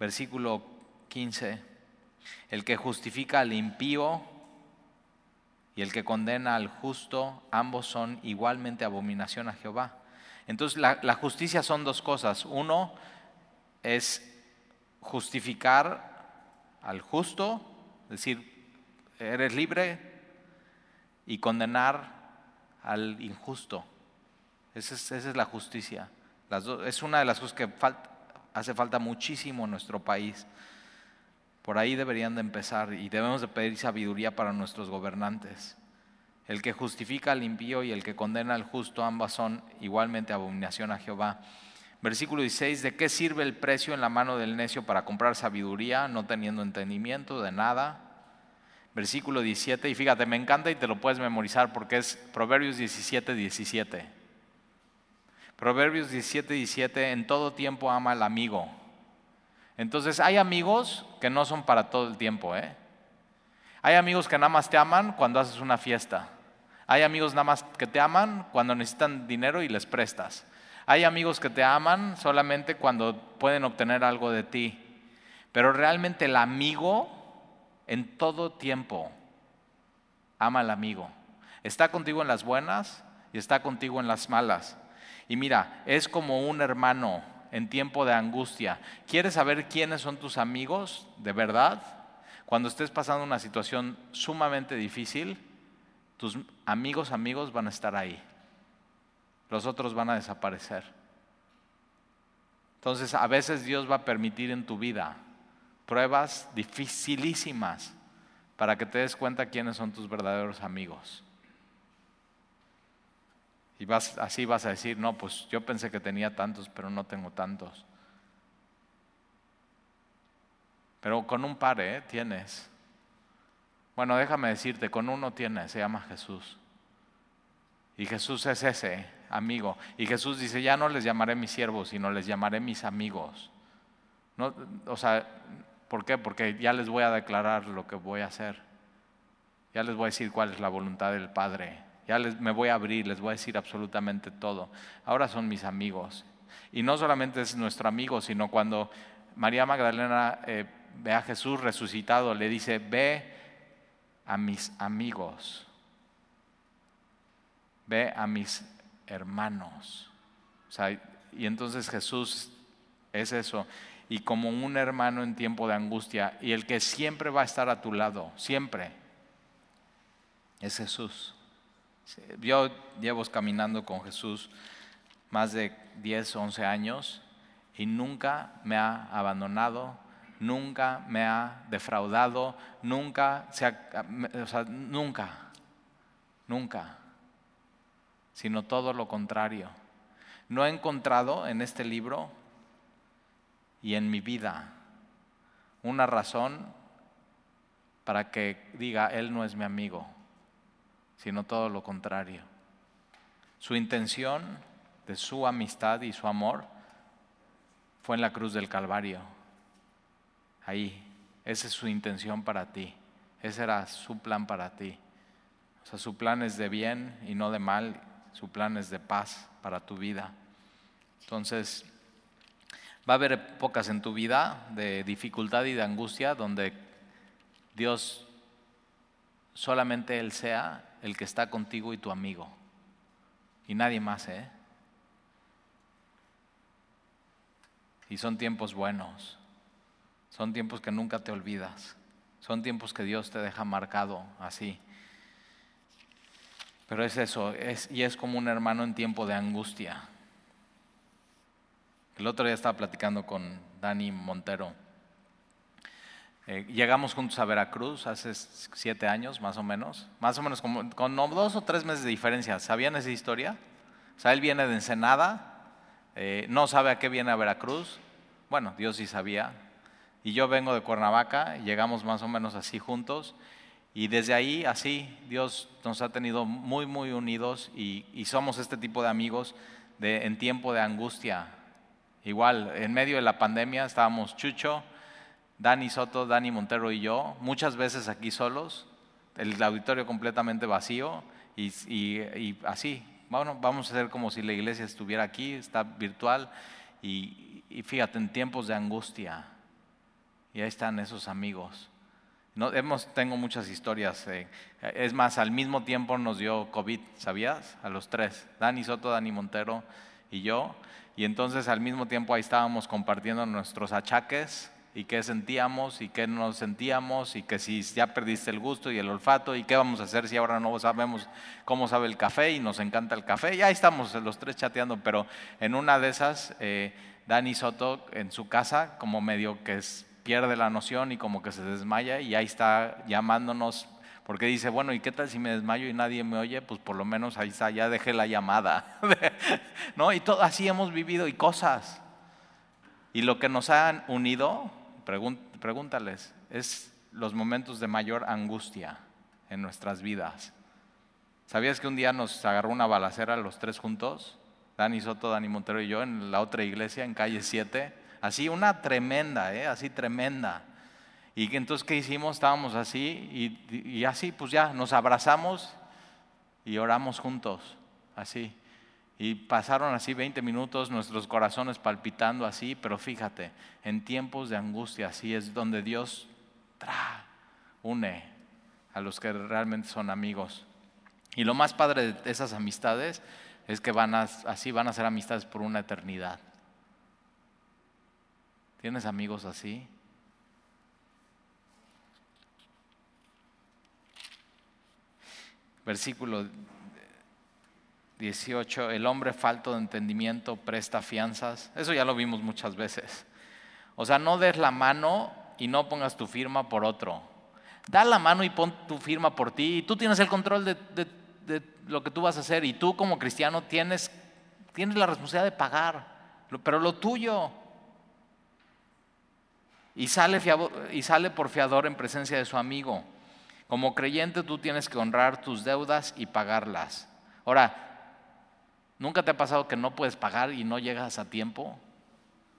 Versículo 15. El que justifica al impío y el que condena al justo, ambos son igualmente abominación a Jehová. Entonces la, justicia son dos cosas. Uno es justificar al justo, decir, eres libre, y condenar al injusto. Esa es, la justicia. es una de las cosas que hace falta muchísimo en nuestro país. Por ahí deberían de empezar y debemos de pedir sabiduría para nuestros gobernantes. El que justifica al impío y el que condena al justo, ambas son igualmente abominación a Jehová. Versículo 16, ¿de qué sirve el precio en la mano del necio para comprar sabiduría, no teniendo entendimiento de nada? Versículo 17, y fíjate, me encanta y te lo puedes memorizar porque es Proverbios 17, 17. Proverbios 17, 17, en todo tiempo ama al amigo entonces hay amigos que no son para todo el tiempo. ¿eh? Hay amigos que nada más te aman cuando haces una fiesta. Hay amigos nada más que te aman cuando necesitan dinero y les prestas. Hay amigos que te aman solamente cuando pueden obtener algo de ti. Pero realmente el amigo en todo tiempo ama al amigo. Está contigo en las buenas y está contigo en las malas. Y mira, es como un hermano en tiempo de angustia. ¿Quieres saber quiénes son tus amigos de verdad? Cuando estés pasando una situación sumamente difícil, tus amigos amigos van a estar ahí. Los otros van a desaparecer. Entonces, a veces Dios va a permitir en tu vida pruebas dificilísimas para que te des cuenta quiénes son tus verdaderos amigos. Y vas, así vas a decir, no, pues yo pensé que tenía tantos, pero no tengo tantos. Pero con un par, ¿eh? Tienes. Bueno, déjame decirte, con uno tienes, se llama Jesús. Y Jesús es ese amigo. Y Jesús dice, ya no les llamaré mis siervos, sino les llamaré mis amigos. No, o sea, ¿por qué? Porque ya les voy a declarar lo que voy a hacer. Ya les voy a decir cuál es la voluntad del Padre. Ya les, me voy a abrir, les voy a decir absolutamente todo. Ahora son mis amigos. Y no solamente es nuestro amigo, sino cuando María Magdalena eh, ve a Jesús resucitado, le dice, ve a mis amigos, ve a mis hermanos. y entonces Jesús es eso. Y como un hermano en tiempo de angustia, y el que siempre va a estar a tu lado, siempre, es Jesús. Yo llevo caminando con Jesús más de 10, 11 años y nunca me ha abandonado, nunca me ha defraudado, nunca, o sea, nunca, nunca, sino todo lo contrario. No he encontrado en este libro y en mi vida una razón para que diga, Él no es mi amigo sino todo lo contrario. Su intención de su amistad y su amor fue en la cruz del Calvario. Ahí, esa es su intención para ti. Ese era su plan para ti. O sea, su plan es de bien y no de mal. Su plan es de paz para tu vida. Entonces, va a haber épocas en tu vida de dificultad y de angustia donde Dios solamente Él sea el que está contigo y tu amigo. Y nadie más, ¿eh? Y son tiempos buenos. Son tiempos que nunca te olvidas. Son tiempos que Dios te deja marcado así. Pero es eso, es, y es como un hermano en tiempo de angustia. El otro día estaba platicando con Dani Montero eh, llegamos juntos a Veracruz hace siete años, más o menos, más o menos con dos o tres meses de diferencia. ¿Sabían esa historia? O sea, él viene de Ensenada, eh, no sabe a qué viene a Veracruz. Bueno, Dios sí sabía. Y yo vengo de Cuernavaca, llegamos más o menos así juntos. Y desde ahí, así, Dios nos ha tenido muy, muy unidos y, y somos este tipo de amigos de, en tiempo de angustia. Igual, en medio de la pandemia estábamos Chucho, Dani Soto, Dani Montero y yo, muchas veces aquí solos, el auditorio completamente vacío y, así. Bueno, vamos a hacer como si la iglesia estuviera aquí, está virtual y, fíjate, en tiempos de angustia. Y ahí están esos amigos. No, hemos, tengo muchas historias. Eh, es más, al mismo tiempo nos dio COVID, ¿sabías? A los tres, Dani Soto, Dani Montero y yo. Y entonces al mismo tiempo ahí estábamos compartiendo nuestros achaques y qué sentíamos y qué no sentíamos y que si ya perdiste el gusto y el olfato y qué vamos a hacer si ahora no sabemos cómo sabe el café y nos encanta el café. Y ahí estamos los tres chateando, pero en una de esas, eh, Dani Soto en su casa como medio que pierde la noción y como que se desmaya y ahí está llamándonos porque dice, bueno, ¿y qué tal si me desmayo y nadie me oye? Pues por lo menos ahí está, ya dejé la llamada. ¿No? Y todo así hemos vivido y cosas. Y lo que nos han unido pregúntales, es los momentos de mayor angustia en nuestras vidas. ¿Sabías que un día nos agarró una balacera los tres juntos? Dani Soto, Dani Montero y yo en la otra iglesia, en calle 7. Así, una tremenda, ¿eh? así tremenda. Y entonces, ¿qué hicimos? Estábamos así y, y así, pues ya, nos abrazamos y oramos juntos, así. Y pasaron así 20 minutos, nuestros corazones palpitando así, pero fíjate, en tiempos de angustia así es donde Dios une a los que realmente son amigos. Y lo más padre de esas amistades es que van así van a ser amistades por una eternidad. ¿Tienes amigos así? Versículo 18, el hombre falto de entendimiento presta fianzas. Eso ya lo vimos muchas veces. O sea, no des la mano y no pongas tu firma por otro. Da la mano y pon tu firma por ti y tú tienes el control de, de lo que tú vas a hacer y tú como cristiano tienes, tienes la responsabilidad de pagar, pero lo tuyo. Y sale, y sale por fiador en presencia de su amigo. Como creyente tú tienes que honrar tus deudas y pagarlas. Ahora, ¿nunca te ha pasado que no puedes pagar y no llegas a tiempo?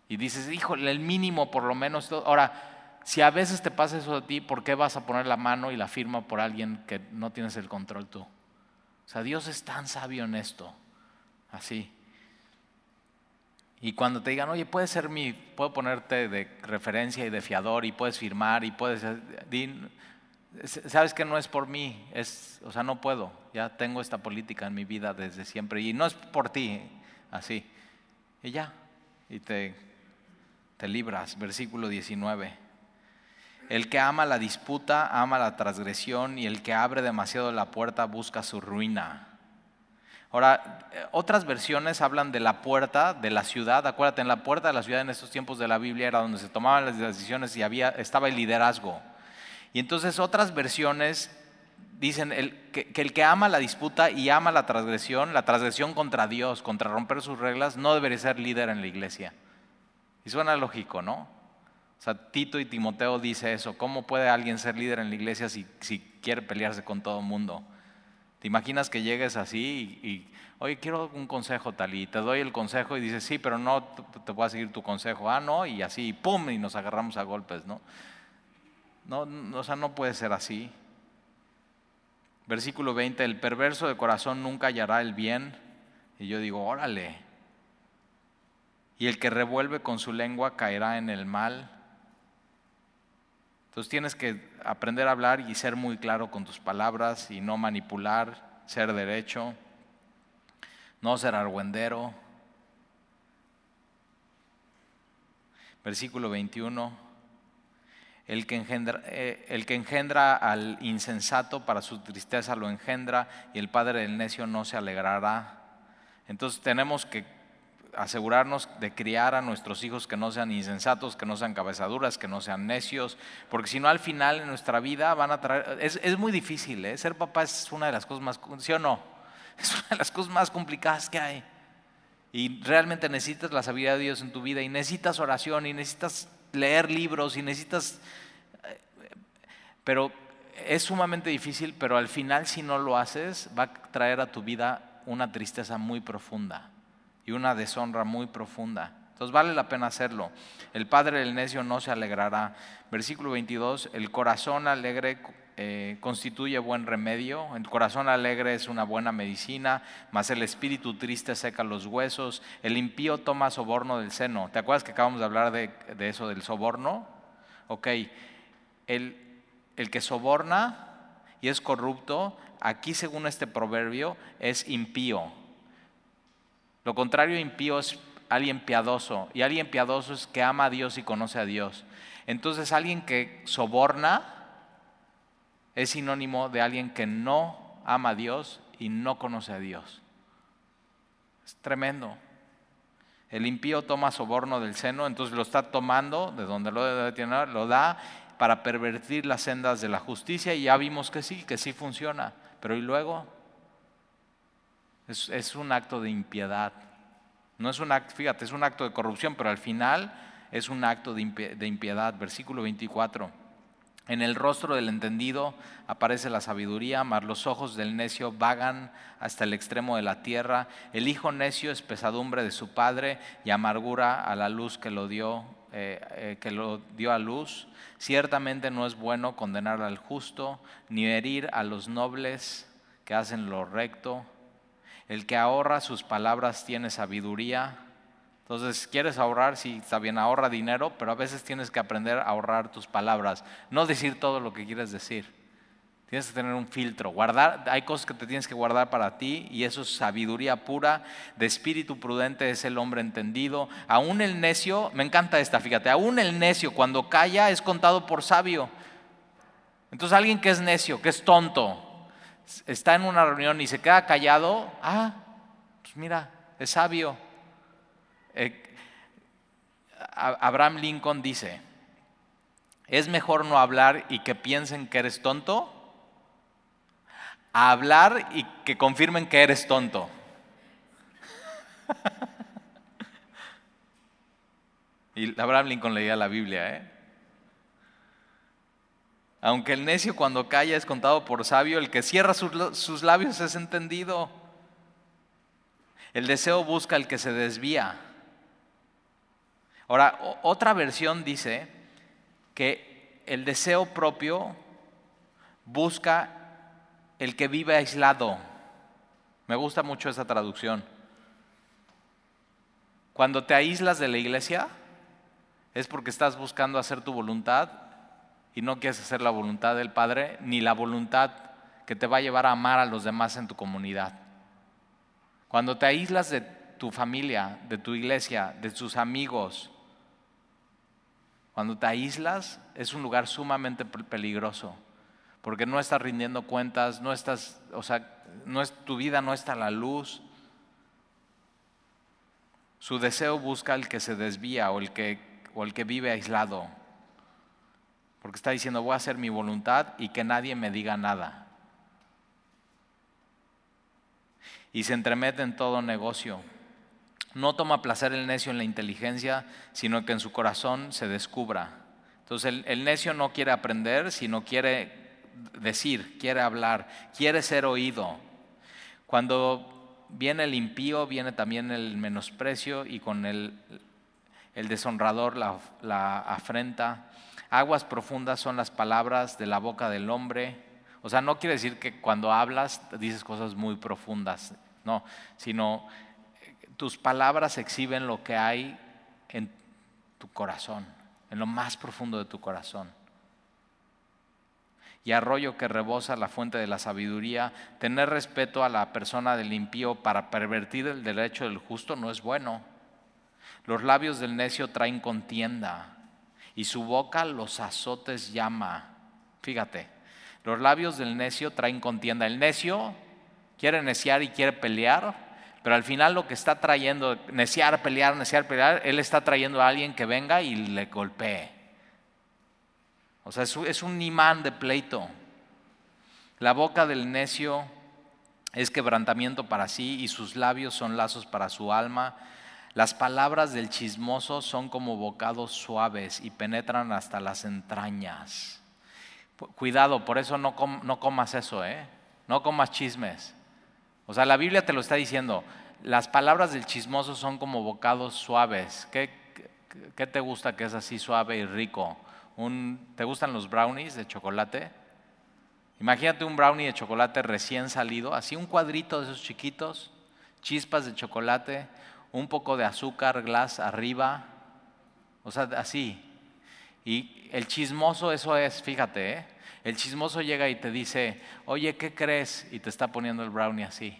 Y dices, híjole, el mínimo por lo menos. Ahora, si a veces te pasa eso a ti, ¿por qué vas a poner la mano y la firma por alguien que no tienes el control tú? O sea, Dios es tan sabio en esto. Así. Y cuando te digan, oye, puedes ser mi, puedo ponerte de referencia y de fiador y puedes firmar y puedes, sabes que no es por mí, es, o sea, no puedo, ya tengo esta política en mi vida desde siempre y no es por ti, así. Y ya, y te, te libras, versículo 19. El que ama la disputa, ama la transgresión y el que abre demasiado la puerta busca su ruina. Ahora, otras versiones hablan de la puerta de la ciudad. Acuérdate, en la puerta de la ciudad en estos tiempos de la Biblia era donde se tomaban las decisiones y había, estaba el liderazgo. Y entonces otras versiones dicen que, el que ama la disputa y ama la transgresión, la transgresión contra Dios, contra romper sus reglas, no debería ser líder en la iglesia. Y suena lógico, ¿no? O sea, Tito y Timoteo dice eso. ¿Cómo puede alguien ser líder en la iglesia si, si quiere pelearse con todo el mundo? ¿Te imaginas que llegues así y, oye, quiero un consejo tal y te doy el consejo y dices, sí, pero no te voy a seguir tu consejo, ah, no, y así, pum, y nos agarramos a golpes, ¿no? No, o sea, no puede ser así. Versículo 20, el perverso de corazón nunca hallará el bien. Y yo digo, órale. Y el que revuelve con su lengua caerá en el mal. Entonces tienes que aprender a hablar y ser muy claro con tus palabras y no manipular, ser derecho, no ser argüendero. Versículo 21. El que, engendra, eh, el que engendra al insensato para su tristeza lo engendra y el padre del necio no se alegrará. Entonces tenemos que asegurarnos de criar a nuestros hijos que no sean insensatos, que no sean cabezaduras, que no sean necios, porque si no al final en nuestra vida van a traer, es, muy difícil, ¿eh? ser papá es una de las cosas más, ¿sí o no? Es una de las cosas más complicadas que hay. Y realmente necesitas la sabiduría de Dios en tu vida y necesitas oración y necesitas leer libros y necesitas... Eh, pero es sumamente difícil, pero al final si no lo haces va a traer a tu vida una tristeza muy profunda y una deshonra muy profunda. Entonces vale la pena hacerlo. El padre del necio no se alegrará. Versículo 22, el corazón alegre eh, constituye buen remedio, el corazón alegre es una buena medicina, mas el espíritu triste seca los huesos, el impío toma soborno del seno. ¿Te acuerdas que acabamos de hablar de, eso, del soborno? Ok, el, el que soborna y es corrupto, aquí según este proverbio, es impío. Lo contrario impío es alguien piadoso y alguien piadoso es que ama a Dios y conoce a Dios. Entonces alguien que soborna es sinónimo de alguien que no ama a Dios y no conoce a Dios. Es tremendo. El impío toma soborno del seno, entonces lo está tomando de donde lo debe tener, lo da para pervertir las sendas de la justicia y ya vimos que sí, que sí funciona. Pero ¿y luego? Es, un acto de impiedad. No es un acto, fíjate, es un acto de corrupción, pero al final es un acto de impiedad. Versículo 24. En el rostro del entendido aparece la sabiduría, mas los ojos del necio vagan hasta el extremo de la tierra. El hijo necio es pesadumbre de su padre y amargura a la luz que lo dio, eh, eh, que lo dio a luz. Ciertamente no es bueno condenar al justo, ni herir a los nobles que hacen lo recto. El que ahorra sus palabras tiene sabiduría. Entonces, quieres ahorrar, sí, está bien, ahorra dinero, pero a veces tienes que aprender a ahorrar tus palabras. No decir todo lo que quieres decir. Tienes que tener un filtro. Guardar, hay cosas que te tienes que guardar para ti y eso es sabiduría pura. De espíritu prudente es el hombre entendido. Aún el necio, me encanta esta, fíjate, aún el necio cuando calla es contado por sabio. Entonces alguien que es necio, que es tonto, está en una reunión y se queda callado, ah, Pues mira, es sabio. Eh, Abraham Lincoln dice, es mejor no hablar y que piensen que eres tonto, a hablar y que confirmen que eres tonto. y Abraham Lincoln leía la Biblia, ¿eh? Aunque el necio cuando calla es contado por sabio, el que cierra sus, labios es entendido. El deseo busca el que se desvía. Ahora, otra versión dice que el deseo propio busca el que vive aislado. Me gusta mucho esa traducción. Cuando te aíslas de la iglesia es porque estás buscando hacer tu voluntad y no quieres hacer la voluntad del Padre ni la voluntad que te va a llevar a amar a los demás en tu comunidad. Cuando te aíslas de tu familia, de tu iglesia, de tus amigos, cuando te aíslas es un lugar sumamente peligroso, porque no estás rindiendo cuentas, no estás, o sea, no es, tu vida no está a la luz. Su deseo busca el que se desvía o el que, o el que vive aislado. Porque está diciendo, voy a hacer mi voluntad y que nadie me diga nada. Y se entremete en todo negocio. No toma placer el necio en la inteligencia, sino que en su corazón se descubra. Entonces el, necio no quiere aprender, sino quiere decir, quiere hablar, quiere ser oído. Cuando viene el impío, viene también el menosprecio y con el, el deshonrador la afrenta. Aguas profundas son las palabras de la boca del hombre. O sea, no quiere decir que cuando hablas dices cosas muy profundas, no, sino eh, tus palabras exhiben lo que hay en tu corazón, en lo más profundo de tu corazón. Y arroyo que rebosa la fuente de la sabiduría, tener respeto a la persona del impío para pervertir el derecho del justo no es bueno. Los labios del necio traen contienda y su boca los azotes llama. Fíjate, los labios del necio traen contienda. El necio quiere neciar y quiere pelear, pero al final lo que está trayendo, neciar, pelear, neciar, pelear, él está trayendo a alguien que venga y le golpee. O sea, es un imán de pleito. La boca del necio es quebrantamiento para sí y sus labios son lazos para su alma. Las palabras del chismoso son como bocados suaves y penetran hasta las entrañas. Cuidado, por eso no, comas eso, ¿eh? No comas chismes. O sea, la Biblia te lo está diciendo. Las palabras del chismoso son como bocados suaves. ¿Qué, te gusta que es así suave y rico? ¿Te gustan los brownies de chocolate? Imagínate un brownie de chocolate recién salido, así un cuadrito de esos chiquitos, chispas de chocolate, un poco de azúcar, glass arriba, o sea, así. Y el chismoso eso es, fíjate, ¿eh? el chismoso llega y te dice, oye, ¿qué crees? Y te está poniendo el brownie así.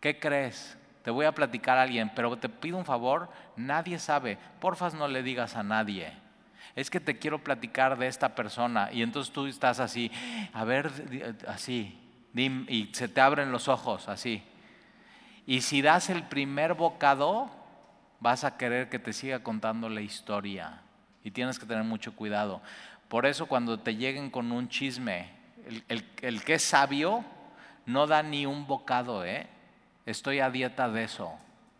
¿Qué crees? Te voy a platicar a alguien, pero te pido un favor, nadie sabe, porfas no le digas a nadie. Es que te quiero platicar de esta persona y entonces tú estás así, a ver, así, y se te abren los ojos así. Y si das el primer bocado, vas a querer que te siga contando la historia. Y tienes que tener mucho cuidado. Por eso cuando te lleguen con un chisme, el, que es sabio no da ni un bocado, ¿eh? Estoy a dieta de eso.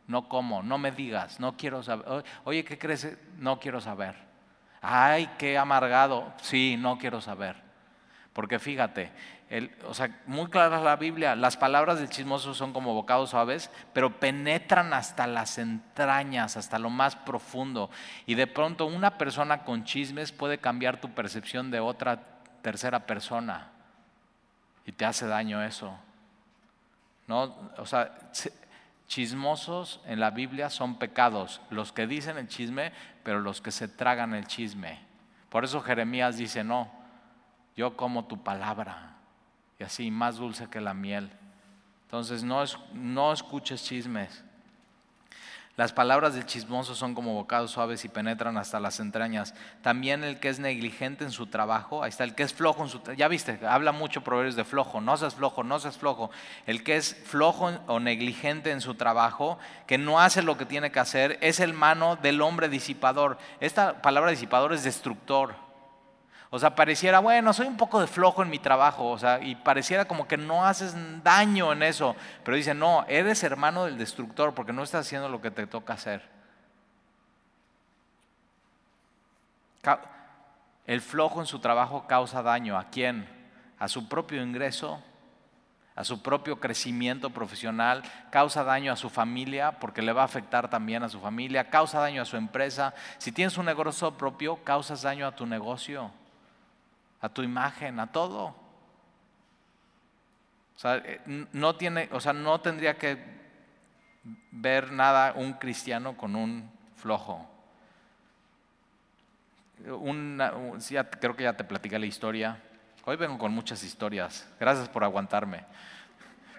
No como, no me digas, no quiero saber. Oye, ¿qué crees? No quiero saber. Ay, qué amargado. Sí, no quiero saber. Porque fíjate, o sea, muy clara la Biblia, las palabras del chismoso son como bocados suaves, pero penetran hasta las entrañas, hasta lo más profundo. Y de pronto una persona con chismes puede cambiar tu percepción de otra tercera persona. Y te hace daño eso. ¿No? O sea, chismosos en la Biblia son pecados, los que dicen el chisme, pero los que se tragan el chisme. Por eso Jeremías dice, no, yo como tu palabra y así más dulce que la miel. Entonces no, no escuches chismes. Las palabras del chismoso son como bocados suaves y penetran hasta las entrañas. También el que es negligente en su trabajo, ahí está, el que es flojo en su ya viste, habla mucho proverbios de flojo, no seas flojo, no seas flojo. El que es flojo o negligente en su trabajo, que no hace lo que tiene que hacer, es el mano del hombre disipador. Esta palabra disipador es destructor. O sea, pareciera, bueno, soy un poco de flojo en mi trabajo, o sea, y pareciera como que no haces daño en eso. Pero dice, no, eres hermano del destructor porque no estás haciendo lo que te toca hacer. El flojo en su trabajo causa daño. ¿A quién? A su propio ingreso, a su propio crecimiento profesional, causa daño a su familia porque le va a afectar también a su familia, causa daño a su empresa. Si tienes un negocio propio, causas daño a tu negocio a tu imagen, a todo. O sea, eh, no tiene, o sea, no tendría que ver nada un cristiano con un flojo. creo que ya te platicé la historia. Hoy vengo con muchas historias. Gracias por aguantarme.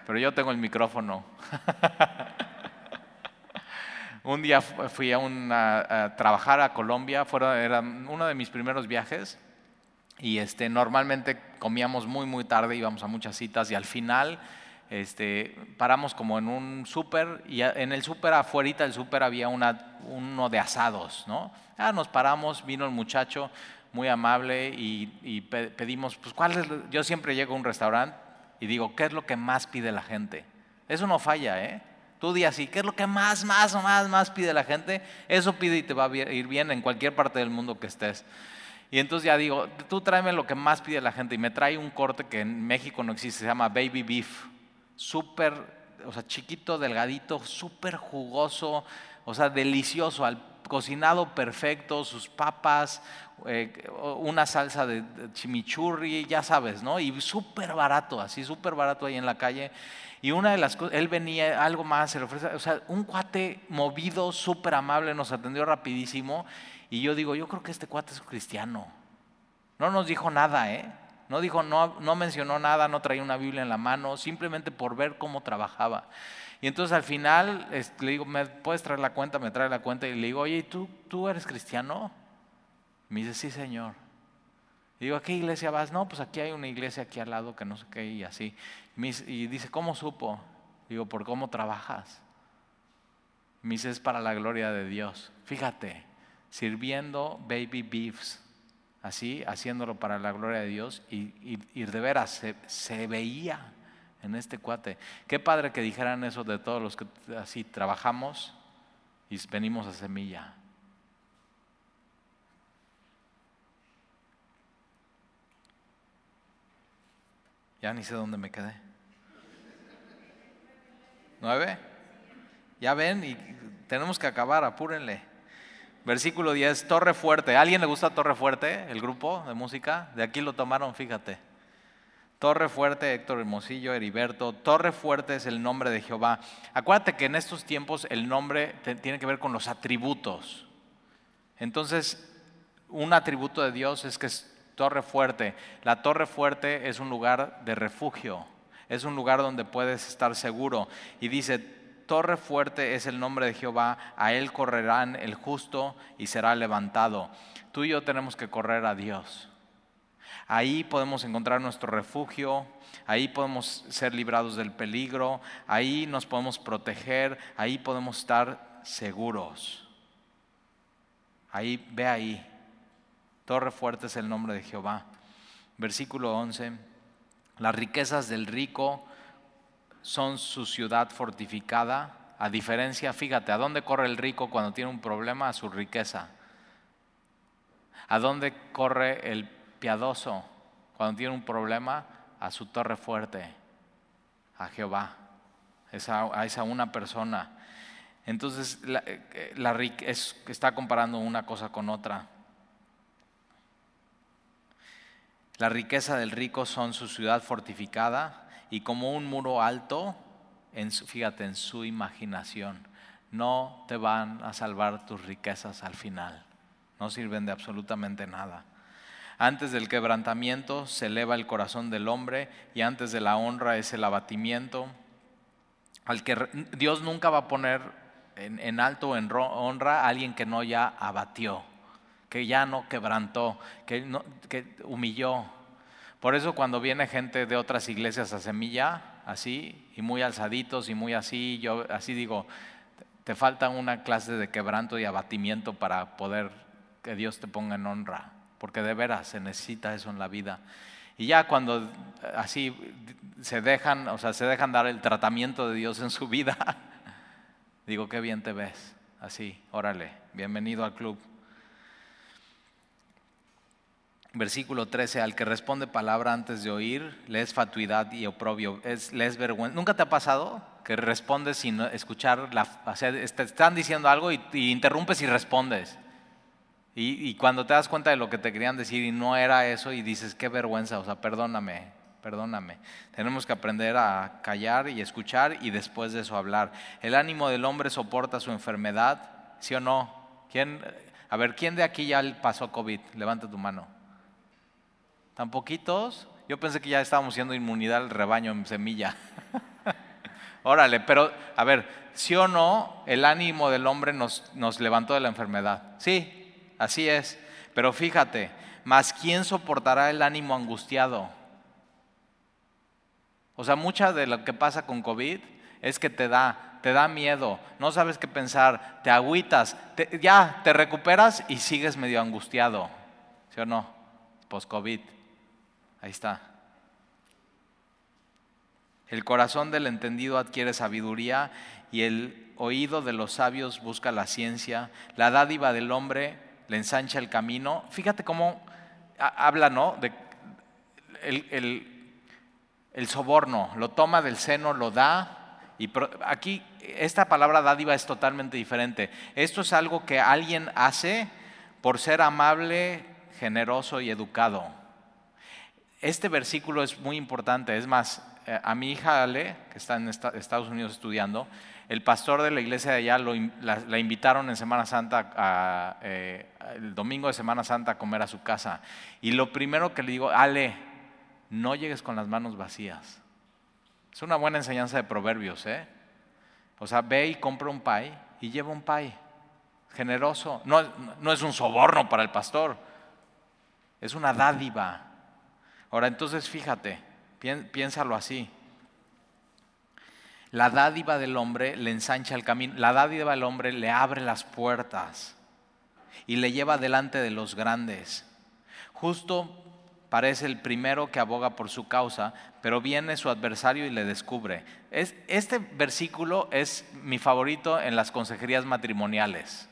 Pero yo tengo el micrófono. un día fui a, a trabajar a Colombia. era uno de mis primeros viajes. Y este, normalmente comíamos muy, muy tarde, íbamos a muchas citas y al final este, paramos como en un súper y en el súper afuera del súper había una, uno de asados, ¿no? Ah, nos paramos, vino el muchacho muy amable y, pedimos, pues ¿cuál es? Yo siempre llego a un restaurante y digo, ¿qué es lo que más pide la gente? Eso no falla, ¿eh? Tú di así, ¿qué es lo que más, más, más, más pide la gente? Eso pide y te va a ir bien en cualquier parte del mundo que estés. Y entonces ya digo, tú tráeme lo que más pide la gente. Y me trae un corte que en México no existe, se llama baby beef. Súper, o sea, chiquito, delgadito, súper jugoso, o sea, delicioso, al cocinado perfecto, sus papas, eh, una salsa de chimichurri, ya sabes, ¿no? Y súper barato, así súper barato ahí en la calle. Y una de las cosas, él venía, algo más, se le ofrece, o sea, un cuate movido, súper amable, nos atendió rapidísimo. Y yo digo, yo creo que este cuate es cristiano. No nos dijo nada, ¿eh? No dijo, no, no mencionó nada, no traía una Biblia en la mano, simplemente por ver cómo trabajaba. Y entonces al final le digo, ¿me puedes traer la cuenta? Me trae la cuenta y le digo, oye, ¿tú, tú eres cristiano? Me dice, sí, señor. Y digo, ¿a qué iglesia vas? No, pues aquí hay una iglesia aquí al lado que no sé qué y así. Y dice, ¿cómo supo? Digo, por cómo trabajas. Me dice, es para la gloria de Dios. Fíjate, sirviendo baby beefs, así, haciéndolo para la gloria de Dios y, de veras se, veía en este cuate. Qué padre que dijeran eso de todos los que así trabajamos y venimos a semilla. Ya ni sé dónde me quedé. ¿Nueve? Ya ven, y tenemos que acabar, apúrenle. Versículo 10, Torre Fuerte. ¿A alguien le gusta Torre Fuerte, el grupo de música? De aquí lo tomaron, fíjate. Torre Fuerte, Héctor Hermosillo, Heriberto. Torre Fuerte es el nombre de Jehová. Acuérdate que en estos tiempos el nombre tiene que ver con los atributos. Entonces, un atributo de Dios es que es Torre Fuerte. La Torre Fuerte es un lugar de refugio. Es un lugar donde puedes estar seguro. Y dice, torre fuerte es el nombre de Jehová, a él correrán el justo y será levantado. Tú y yo tenemos que correr a Dios. Ahí podemos encontrar nuestro refugio, ahí podemos ser librados del peligro, ahí nos podemos proteger, ahí podemos estar seguros. Ahí, ve ahí. Torre fuerte es el nombre de Jehová. Versículo 11. Las riquezas del rico son su ciudad fortificada, a diferencia, fíjate, ¿a dónde corre el rico cuando tiene un problema? A su riqueza. ¿A dónde corre el piadoso cuando tiene un problema? A su torre fuerte, a Jehová, a esa una persona. Entonces, la, eh, está comparando una cosa con otra. La riqueza del rico son su ciudad fortificada, y como un muro alto, en fíjate, en su imaginación. No te van a salvar tus riquezas al final. No sirven de absolutamente nada. Antes del quebrantamiento se eleva el corazón del hombre y antes de la honra es el abatimiento. Al que Dios nunca va a poner en, alto en honra a alguien que no ya abatió, que ya no quebrantó, que, no, que humilló. Por eso cuando viene gente de otras iglesias a semilla, así, y muy alzaditos y muy así, yo así digo, te falta una clase de quebranto y abatimiento para poder que Dios te ponga en honra, porque de veras se necesita eso en la vida. Y ya cuando así se dejan, o sea, se dejan dar el tratamiento de Dios en su vida, digo, qué bien te ves. Así, órale, bienvenido al club. Versículo 13, al que responde palabra antes de oír, le es fatuidad y oprobio, es, le es vergüenza. ¿Nunca te ha pasado que respondes sin escuchar, la, o sea, están diciendo algo y, interrumpes y respondes? Y, y, cuando te das cuenta de lo que te querían decir y no era eso y dices, qué vergüenza, o sea, perdóname, perdóname. Tenemos que aprender a callar y escuchar y después de eso hablar. El ánimo del hombre soporta su enfermedad, ¿sí o no? ¿Quién, a ver, ¿quién de aquí ya pasó COVID? Levanta tu mano. ¿Tan poquitos? Yo pensé que ya estábamos siendo inmunidad al rebaño en semilla. Órale, pero a ver, ¿sí o no el ánimo del hombre nos, nos levantó de la enfermedad? Sí, así es. Pero fíjate, ¿más quién soportará el ánimo angustiado? O sea, mucha de lo que pasa con COVID es que te da, te da miedo, no sabes qué pensar, te agüitas, ya te recuperas y sigues medio angustiado, ¿sí o no? Post-COVID. Ahí está. El corazón del entendido adquiere sabiduría y el oído de los sabios busca la ciencia. La dádiva del hombre le ensancha el camino. Fíjate cómo habla, ¿no? De el, soborno, lo toma del seno, lo da. Y aquí esta palabra dádiva es totalmente diferente. Esto es algo que alguien hace por ser amable, generoso y educado. Este versículo es muy importante. Es más, eh, a mi hija Ale, que está en Estados Unidos estudiando, el pastor de la iglesia de allá la, invitaron en Semana Santa, eh, el domingo de Semana Santa a comer a su casa. Y lo primero que le digo, Ale, no llegues con las manos vacías. Es una buena enseñanza de proverbios, ¿eh? O sea, ve y compra un pay y lleva un pay. Generoso. No, no es un soborno para el pastor, es una dádiva. Ahora entonces fíjate, piénsalo así. La dádiva del hombre le ensancha el camino, la dádiva del hombre le abre las puertas y le lleva delante de los grandes. Justo parece el primero que aboga por su causa, pero viene su adversario y le descubre. este versículo es mi favorito en las consejerías matrimoniales.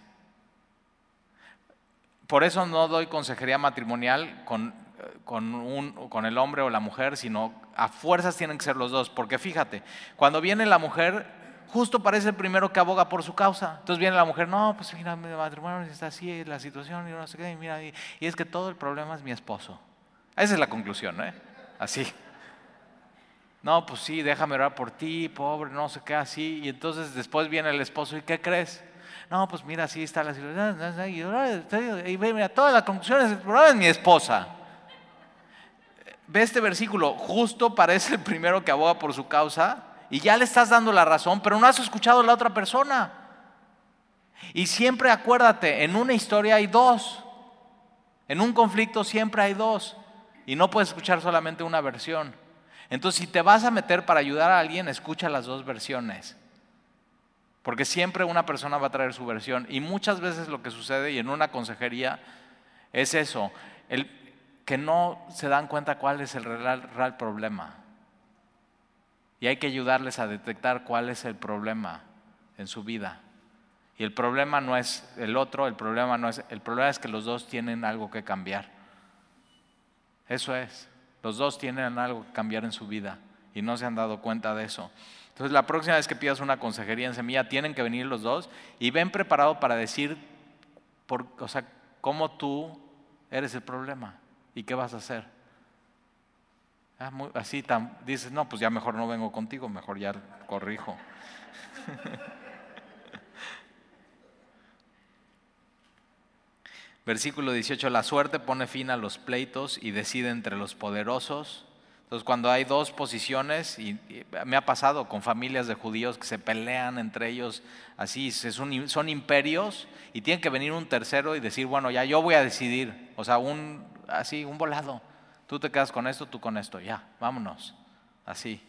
Por eso no doy consejería matrimonial con con, un, con el hombre o la mujer, sino a fuerzas tienen que ser los dos. Porque fíjate, cuando viene la mujer, justo parece el primero que aboga por su causa. Entonces viene la mujer, no, pues mira, mi matrimonio está así, la situación, y no sé qué, y mira, y, es que todo el problema es mi esposo. Esa es la conclusión, ¿eh? Así. No, pues sí, déjame orar por ti, pobre, no sé qué, así. Y entonces después viene el esposo, ¿y qué crees? No, pues mira, así está la situación. Y, mira, toda la conclusión es el problema es mi esposa. Ve este versículo, justo parece el primero que aboga por su causa y ya le estás dando la razón, pero no has escuchado a la otra persona. Y siempre acuérdate, en una historia hay dos. En un conflicto siempre hay dos. Y no puedes escuchar solamente una versión. Entonces, si te vas a meter para ayudar a alguien, escucha las dos versiones. Porque siempre una persona va a traer su versión. Y muchas veces lo que sucede, y en una consejería, es eso. El, que no se dan cuenta cuál es el real, problema. Y hay que ayudarles a detectar cuál es el problema en su vida. Y el problema no es el otro, el problema no es, el problema es que los dos tienen algo que cambiar. Eso es. Los dos tienen algo que cambiar en su vida y no se han dado cuenta de eso. Entonces, la próxima vez que pidas una consejería en semilla, tienen que venir los dos y ven preparado para decir, por, o sea, cómo tú eres el problema. ¿Y qué vas a hacer? Ah, así tan, dices, no, pues ya mejor no vengo contigo, mejor ya corrijo. Versículo 18, la suerte pone fin a los pleitos y decide entre los poderosos. Entonces, cuando hay dos posiciones, y, me ha pasado con familias de judíos que se pelean entre ellos, así, son imperios, y tiene que venir un tercero y decir, bueno, ya yo voy a decidir, o sea, un, así, un volado. Tú te quedas con esto, tú con esto, ya, vámonos, así.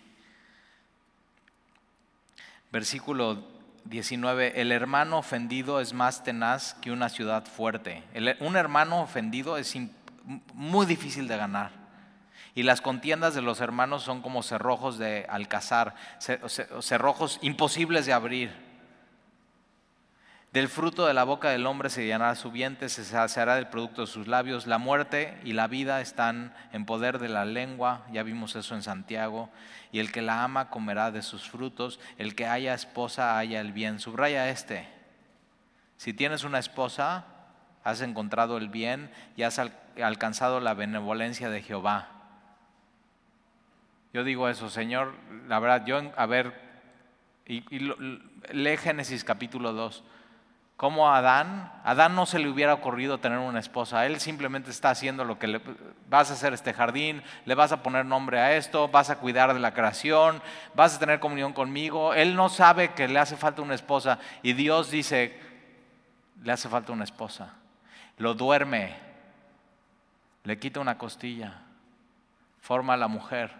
Versículo 19, el hermano ofendido es más tenaz que una ciudad fuerte. un hermano ofendido es muy difícil de ganar. Y las contiendas de los hermanos son como cerrojos de alcazar, cerrojos imposibles de abrir. Del fruto de la boca del hombre se llenará su vientre, se saciará del producto de sus labios. La muerte y la vida están en poder de la lengua, ya vimos eso en Santiago. Y el que la ama comerá de sus frutos. El que haya esposa haya el bien. Subraya este. Si tienes una esposa, has encontrado el bien y has alcanzado la benevolencia de Jehová. Yo digo eso, Señor, la verdad, yo, a ver, y, lee Génesis capítulo 2 como a Adán, Adán no se le hubiera ocurrido tener una esposa, él simplemente está haciendo lo que le vas a hacer este jardín, le vas a poner nombre a esto, vas a cuidar de la creación, vas a tener comunión conmigo, él no sabe que le hace falta una esposa y Dios dice, le hace falta una esposa, lo duerme, le quita una costilla, forma a la mujer,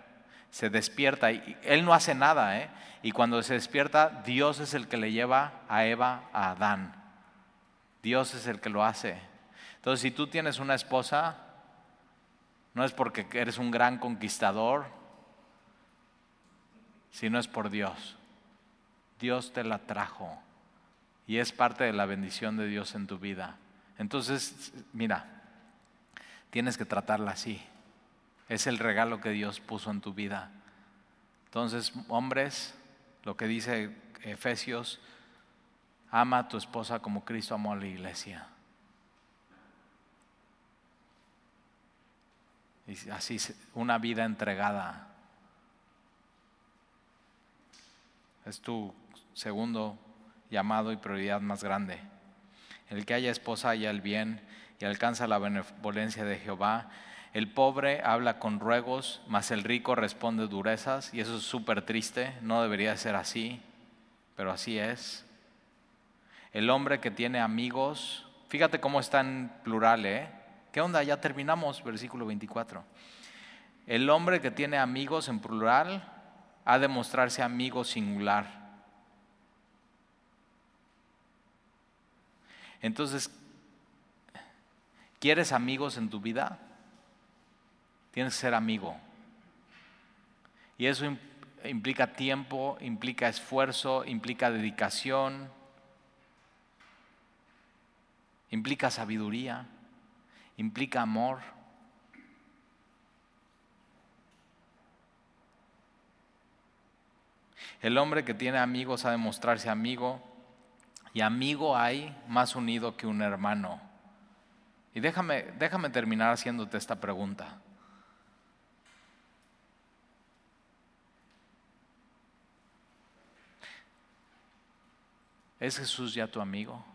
se despierta y él no hace nada, ¿eh? y cuando se despierta Dios es el que le lleva a Eva a Adán. Dios es el que lo hace. Entonces, si tú tienes una esposa, no es porque eres un gran conquistador, sino es por Dios. Dios te la trajo y es parte de la bendición de Dios en tu vida. Entonces, mira, tienes que tratarla así. Es el regalo que Dios puso en tu vida. Entonces, hombres, lo que dice Efesios Ama a tu esposa como Cristo amó a la iglesia. Y así una vida entregada. Es tu segundo llamado y prioridad más grande. El que haya esposa haya el bien y alcanza la benevolencia de Jehová. El pobre habla con ruegos, mas el rico responde durezas. Y eso es súper triste, no debería ser así, pero así es. El hombre que tiene amigos, fíjate cómo está en plural, ¿eh? ¿Qué onda? Ya terminamos, versículo 24. El hombre que tiene amigos en plural ha de mostrarse amigo singular. Entonces, ¿quieres amigos en tu vida? Tienes que ser amigo. Y eso implica tiempo, implica esfuerzo, implica dedicación implica sabiduría, implica amor. El hombre que tiene amigos ha de mostrarse amigo y amigo hay más unido que un hermano. Y déjame, déjame terminar haciéndote esta pregunta. ¿Es Jesús ya tu amigo?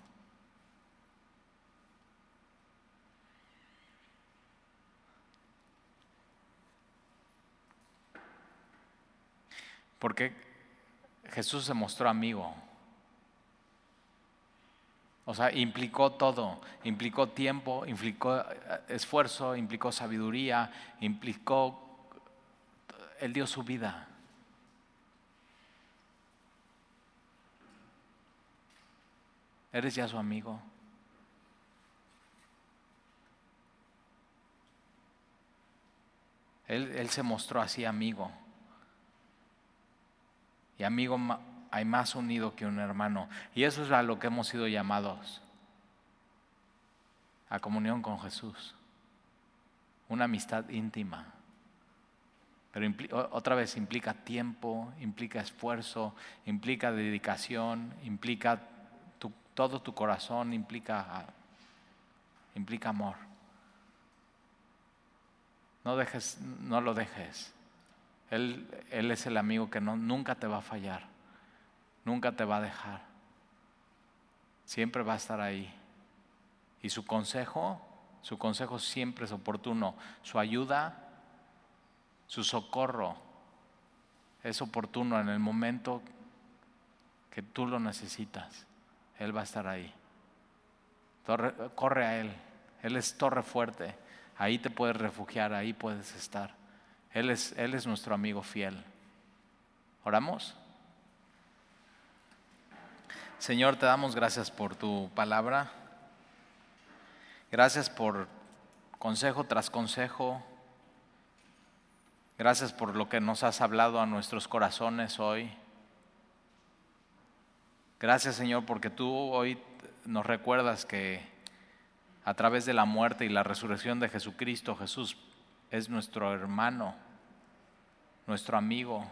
Porque Jesús se mostró amigo. O sea, implicó todo, implicó tiempo, implicó eh, esfuerzo, implicó sabiduría, implicó, Él dio su vida. ¿Eres ya su amigo? Él, él se mostró así amigo. Y amigo, hay más unido que un hermano. Y eso es a lo que hemos sido llamados. A comunión con Jesús. Una amistad íntima. Pero otra vez implica tiempo, implica esfuerzo, implica dedicación, implica todo tu corazón, implica, implica amor. No, dejes, no lo dejes. Él, es el amigo que nunca te va a fallar, nunca te va a dejar. Siempre va a estar ahí. Y su consejo, su consejo siempre es oportuno. Su ayuda Su socorro es oportuno en el momento que tú lo necesitas. Él va a estar ahí. corre a Él. Él es torre fuerte. Ahí te puedes refugiar, ahí puedes estar. Él es, Él es nuestro amigo fiel. ¿Oramos? Señor, te damos gracias por tu palabra. Gracias por consejo tras consejo. Gracias por lo que nos has hablado a nuestros corazones hoy. Gracias Señor porque tú hoy nos recuerdas que a través de la muerte y la resurrección de Jesucristo, Jesús es nuestro hermano, nuestro amigo,